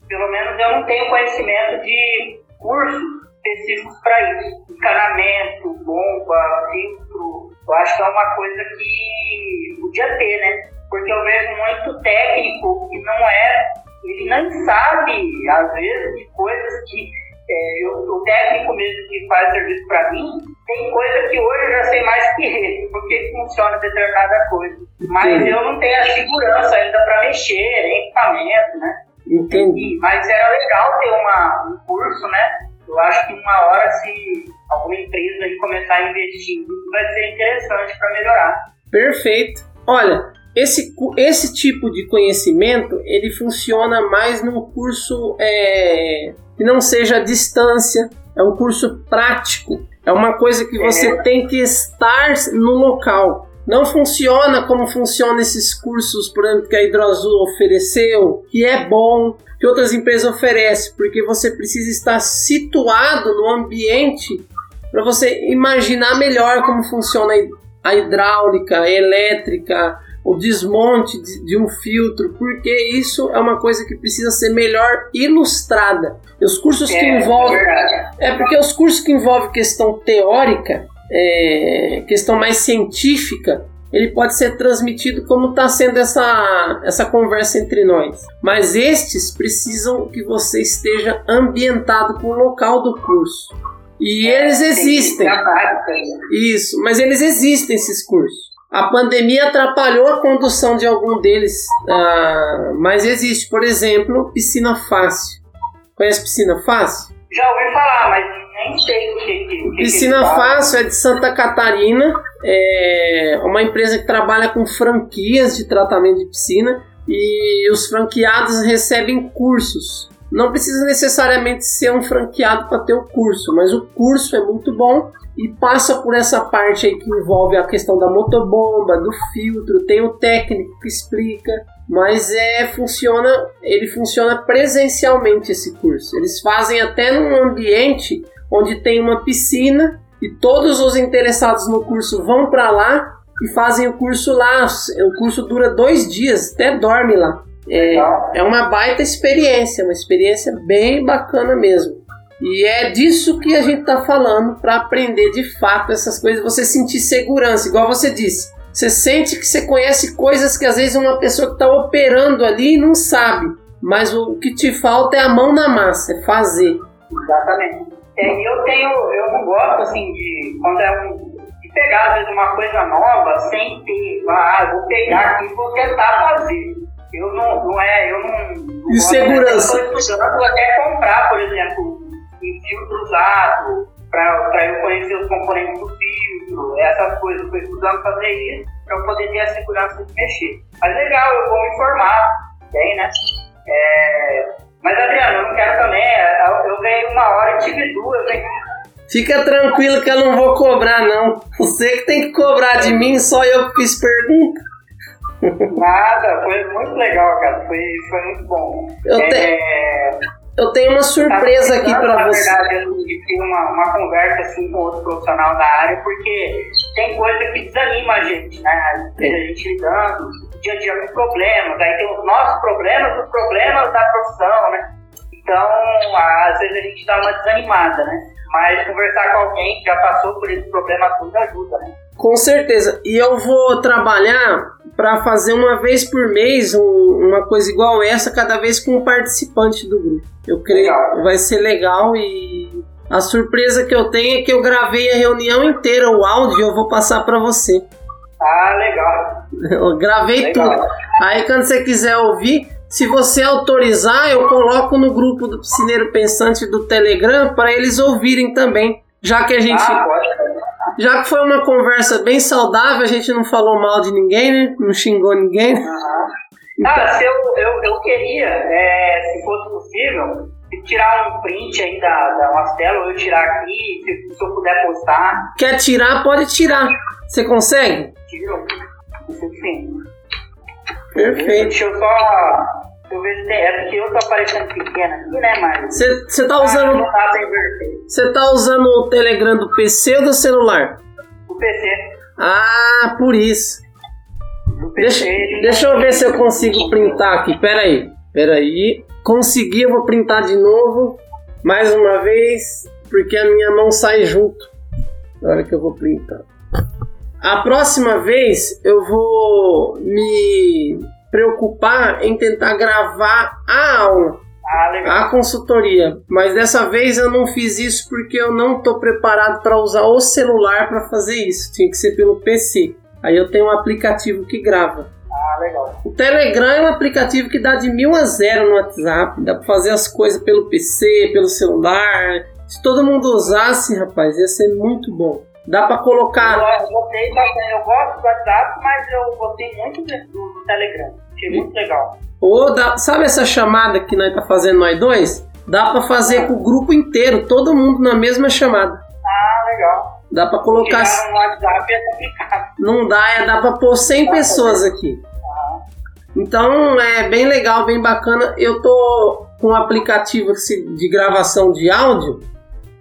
pelo menos eu não tenho conhecimento de cursos específicos para isso. Encanamento, bomba, filtro. Eu acho que é uma coisa que podia ter, né? Porque eu vejo muito técnico que não é, ele não sabe, às vezes, de coisas que é, eu, o técnico mesmo que faz serviço para mim, tem coisa que hoje eu já sei mais que ele, porque funciona determinada coisa. Mas Entendi. eu não tenho a segurança ainda para mexer, em equipamento, né? Entendi. Mas era legal ter uma, um curso, né? Eu acho que uma hora, se alguma empresa aí começar a investir vai ser interessante para melhorar. Perfeito. Olha, esse, esse tipo de conhecimento ele funciona mais num curso é, que não seja à distância, é um curso prático, é uma coisa que você é. tem que estar no local. não funciona como funcionam esses cursos, por exemplo, que a Hidroazul ofereceu, que é bom, que outras empresas oferecem, porque você precisa estar situado no ambiente para você imaginar melhor como funciona a hidráulica, a elétrica, o desmonte de, um filtro, porque isso é uma coisa que precisa ser melhor ilustrada. E os cursos é, que envolvem. É, é porque os cursos que envolvem questão teórica, é, questão mais científica, ele pode ser transmitido como está sendo essa, essa conversa entre nós. Mas estes precisam que você esteja ambientado com o local do curso. E é, eles existem. Isso, mas eles existem esses cursos. A pandemia atrapalhou a condução de algum deles, uh, mas existe, por exemplo, piscina fácil. Conhece piscina fácil? Já ouvi falar, mas nem sei o que. que piscina que fácil é de Santa Catarina, é uma empresa que trabalha com franquias de tratamento de piscina e os franqueados recebem cursos. Não precisa necessariamente ser um franqueado para ter o curso, mas o curso é muito bom e passa por essa parte aí que envolve a questão da motobomba, do filtro, tem o técnico que explica, mas é funciona, ele funciona presencialmente esse curso. Eles fazem até num ambiente onde tem uma piscina e todos os interessados no curso vão para lá e fazem o curso lá. O curso dura dois dias, até dorme lá. É, é uma baita experiência, uma experiência bem bacana mesmo. E é disso que a gente está falando para aprender de fato essas coisas, você sentir segurança, igual você disse. Você sente que você conhece coisas que às vezes uma pessoa que está operando ali não sabe, mas o que te falta é a mão na massa, é fazer. Exatamente. É, eu tenho, eu não gosto assim de quando é um de pegar às vezes uma coisa nova sem ter, ah, vou pegar aqui e vou tentar fazer. Eu não, não é, eu não. não segurança. Eu estou estudando até comprar, por exemplo, em filtro usado, para eu conhecer os componentes do filtro, essas coisas. Estou estudando fazer isso para eu poder ter a segurança de mexer. Mas legal, eu vou me informar, bem, né? É... Mas Adriano, eu não quero também, é, eu ganhei uma hora e tive duas, hein? Fica tranquilo que eu não vou cobrar, não. Você que tem que cobrar de mim, só eu que fiz pergunta. Nada, foi muito legal, cara. Foi, foi muito bom. Eu, é... te... Eu tenho uma surpresa aqui para você. Na verdade, eu tive uma, uma conversa assim com outro profissional da área, porque tem coisa que desanima a gente, né? A gente lidando dia a dia com problemas, aí tem os nossos problemas, os problemas da profissão, né? Então, às vezes a gente dá uma desanimada, né? Mas conversar com alguém que já passou por esse problema tudo ajuda, né? Com certeza. E eu vou trabalhar para fazer uma vez por mês um, uma coisa igual essa, cada vez com um participante do grupo. Eu creio que vai ser legal e a surpresa que eu tenho é que eu gravei a reunião inteira, o áudio, eu vou passar para você. Ah, legal. Eu gravei legal. tudo. Aí quando você quiser ouvir, se você autorizar, eu coloco no grupo do Piscineiro Pensante do Telegram para eles ouvirem também. Já que a gente. Ah, já que foi uma conversa bem saudável, a gente não falou mal de ninguém, né? Não xingou ninguém. Uhum. Então... Ah, se eu, eu, eu queria, é, se fosse possível, tirar um print aí da, da Mastela, ou eu tirar aqui, se, se, eu puder postar. Quer tirar, pode tirar. Você consegue? Tiro. Sim. Perfeito. Deixa eu só eu vejo tem, é porque eu tô aparecendo pequena aqui, né, mas. Você tá usando. Você tá usando o Telegram do PC ou do celular? Do PC. Ah, por isso. Do PC. Deixa, deixa eu ver se eu consigo printar aqui. Pera aí. Pera aí. Consegui, eu vou printar de novo. Mais uma vez. Porque a minha mão sai junto. Na hora que eu vou printar. A próxima vez eu vou me preocupar em tentar gravar a aula, ah, a consultoria. Mas dessa vez eu não fiz isso porque eu não estou preparado para usar o celular para fazer isso. Tinha que ser pelo PC. Aí eu tenho um aplicativo que grava. Ah, legal. O Telegram é um aplicativo que dá de mil a zero no WhatsApp. Dá para fazer as coisas pelo PC, pelo celular. Se todo mundo usasse, rapaz, ia ser muito bom. Dá para colocar. Eu, gostei bastante. Eu gosto do WhatsApp, mas eu gostei muito do, Telegram. Achei muito legal. Ou dá, sabe essa chamada que nós tá fazendo nós dois? Dá para fazer ah. com o grupo inteiro, todo mundo na mesma chamada. Ah, legal. Dá pra colocar. no WhatsApp é complicado. Não dá, é, dá pra pôr 100 pessoas aqui. Então é bem legal, bem bacana. Eu tô com um aplicativo de gravação de áudio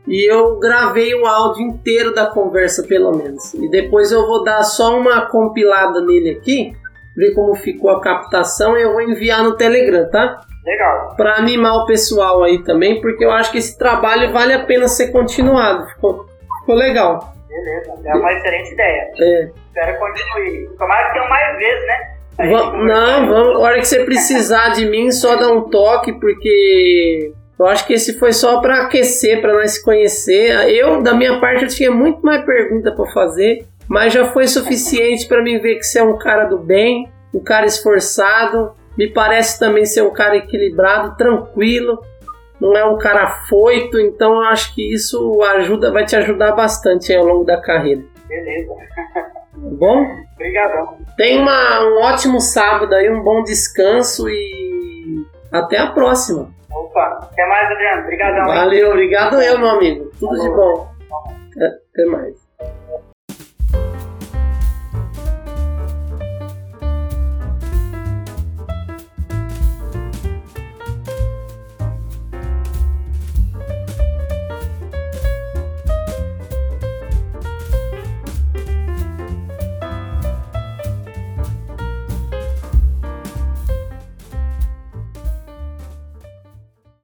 e eu gravei o áudio inteiro da conversa, pelo menos. E depois eu vou dar só uma compilada nele aqui, ver como ficou a captação e eu vou enviar no Telegram, tá? Legal. Para animar o pessoal aí também, porque eu acho que esse trabalho vale a pena ser continuado. Ficou, ficou legal. Beleza, é uma excelente ideia. É. Espero continue. Tomara que tenha mais vezes, né? não, vamos. A hora que você precisar de mim, só dá um toque, porque eu acho que esse foi só para aquecer, para nós se conhecer. Eu, da minha parte, eu tinha muito mais pergunta para fazer, mas já foi suficiente para mim ver que você é um cara do bem, um cara esforçado. Me parece também ser um cara equilibrado, tranquilo. Não é um cara foito, então eu acho que isso ajuda, vai te ajudar bastante ao longo da carreira. Beleza. bom? Obrigadão. Tenha uma, um ótimo sábado aí, um bom descanso e até a próxima. Opa, até mais, Adriano. Obrigadão. Valeu, obrigado eu, meu amigo. Tudo de bom. Até mais.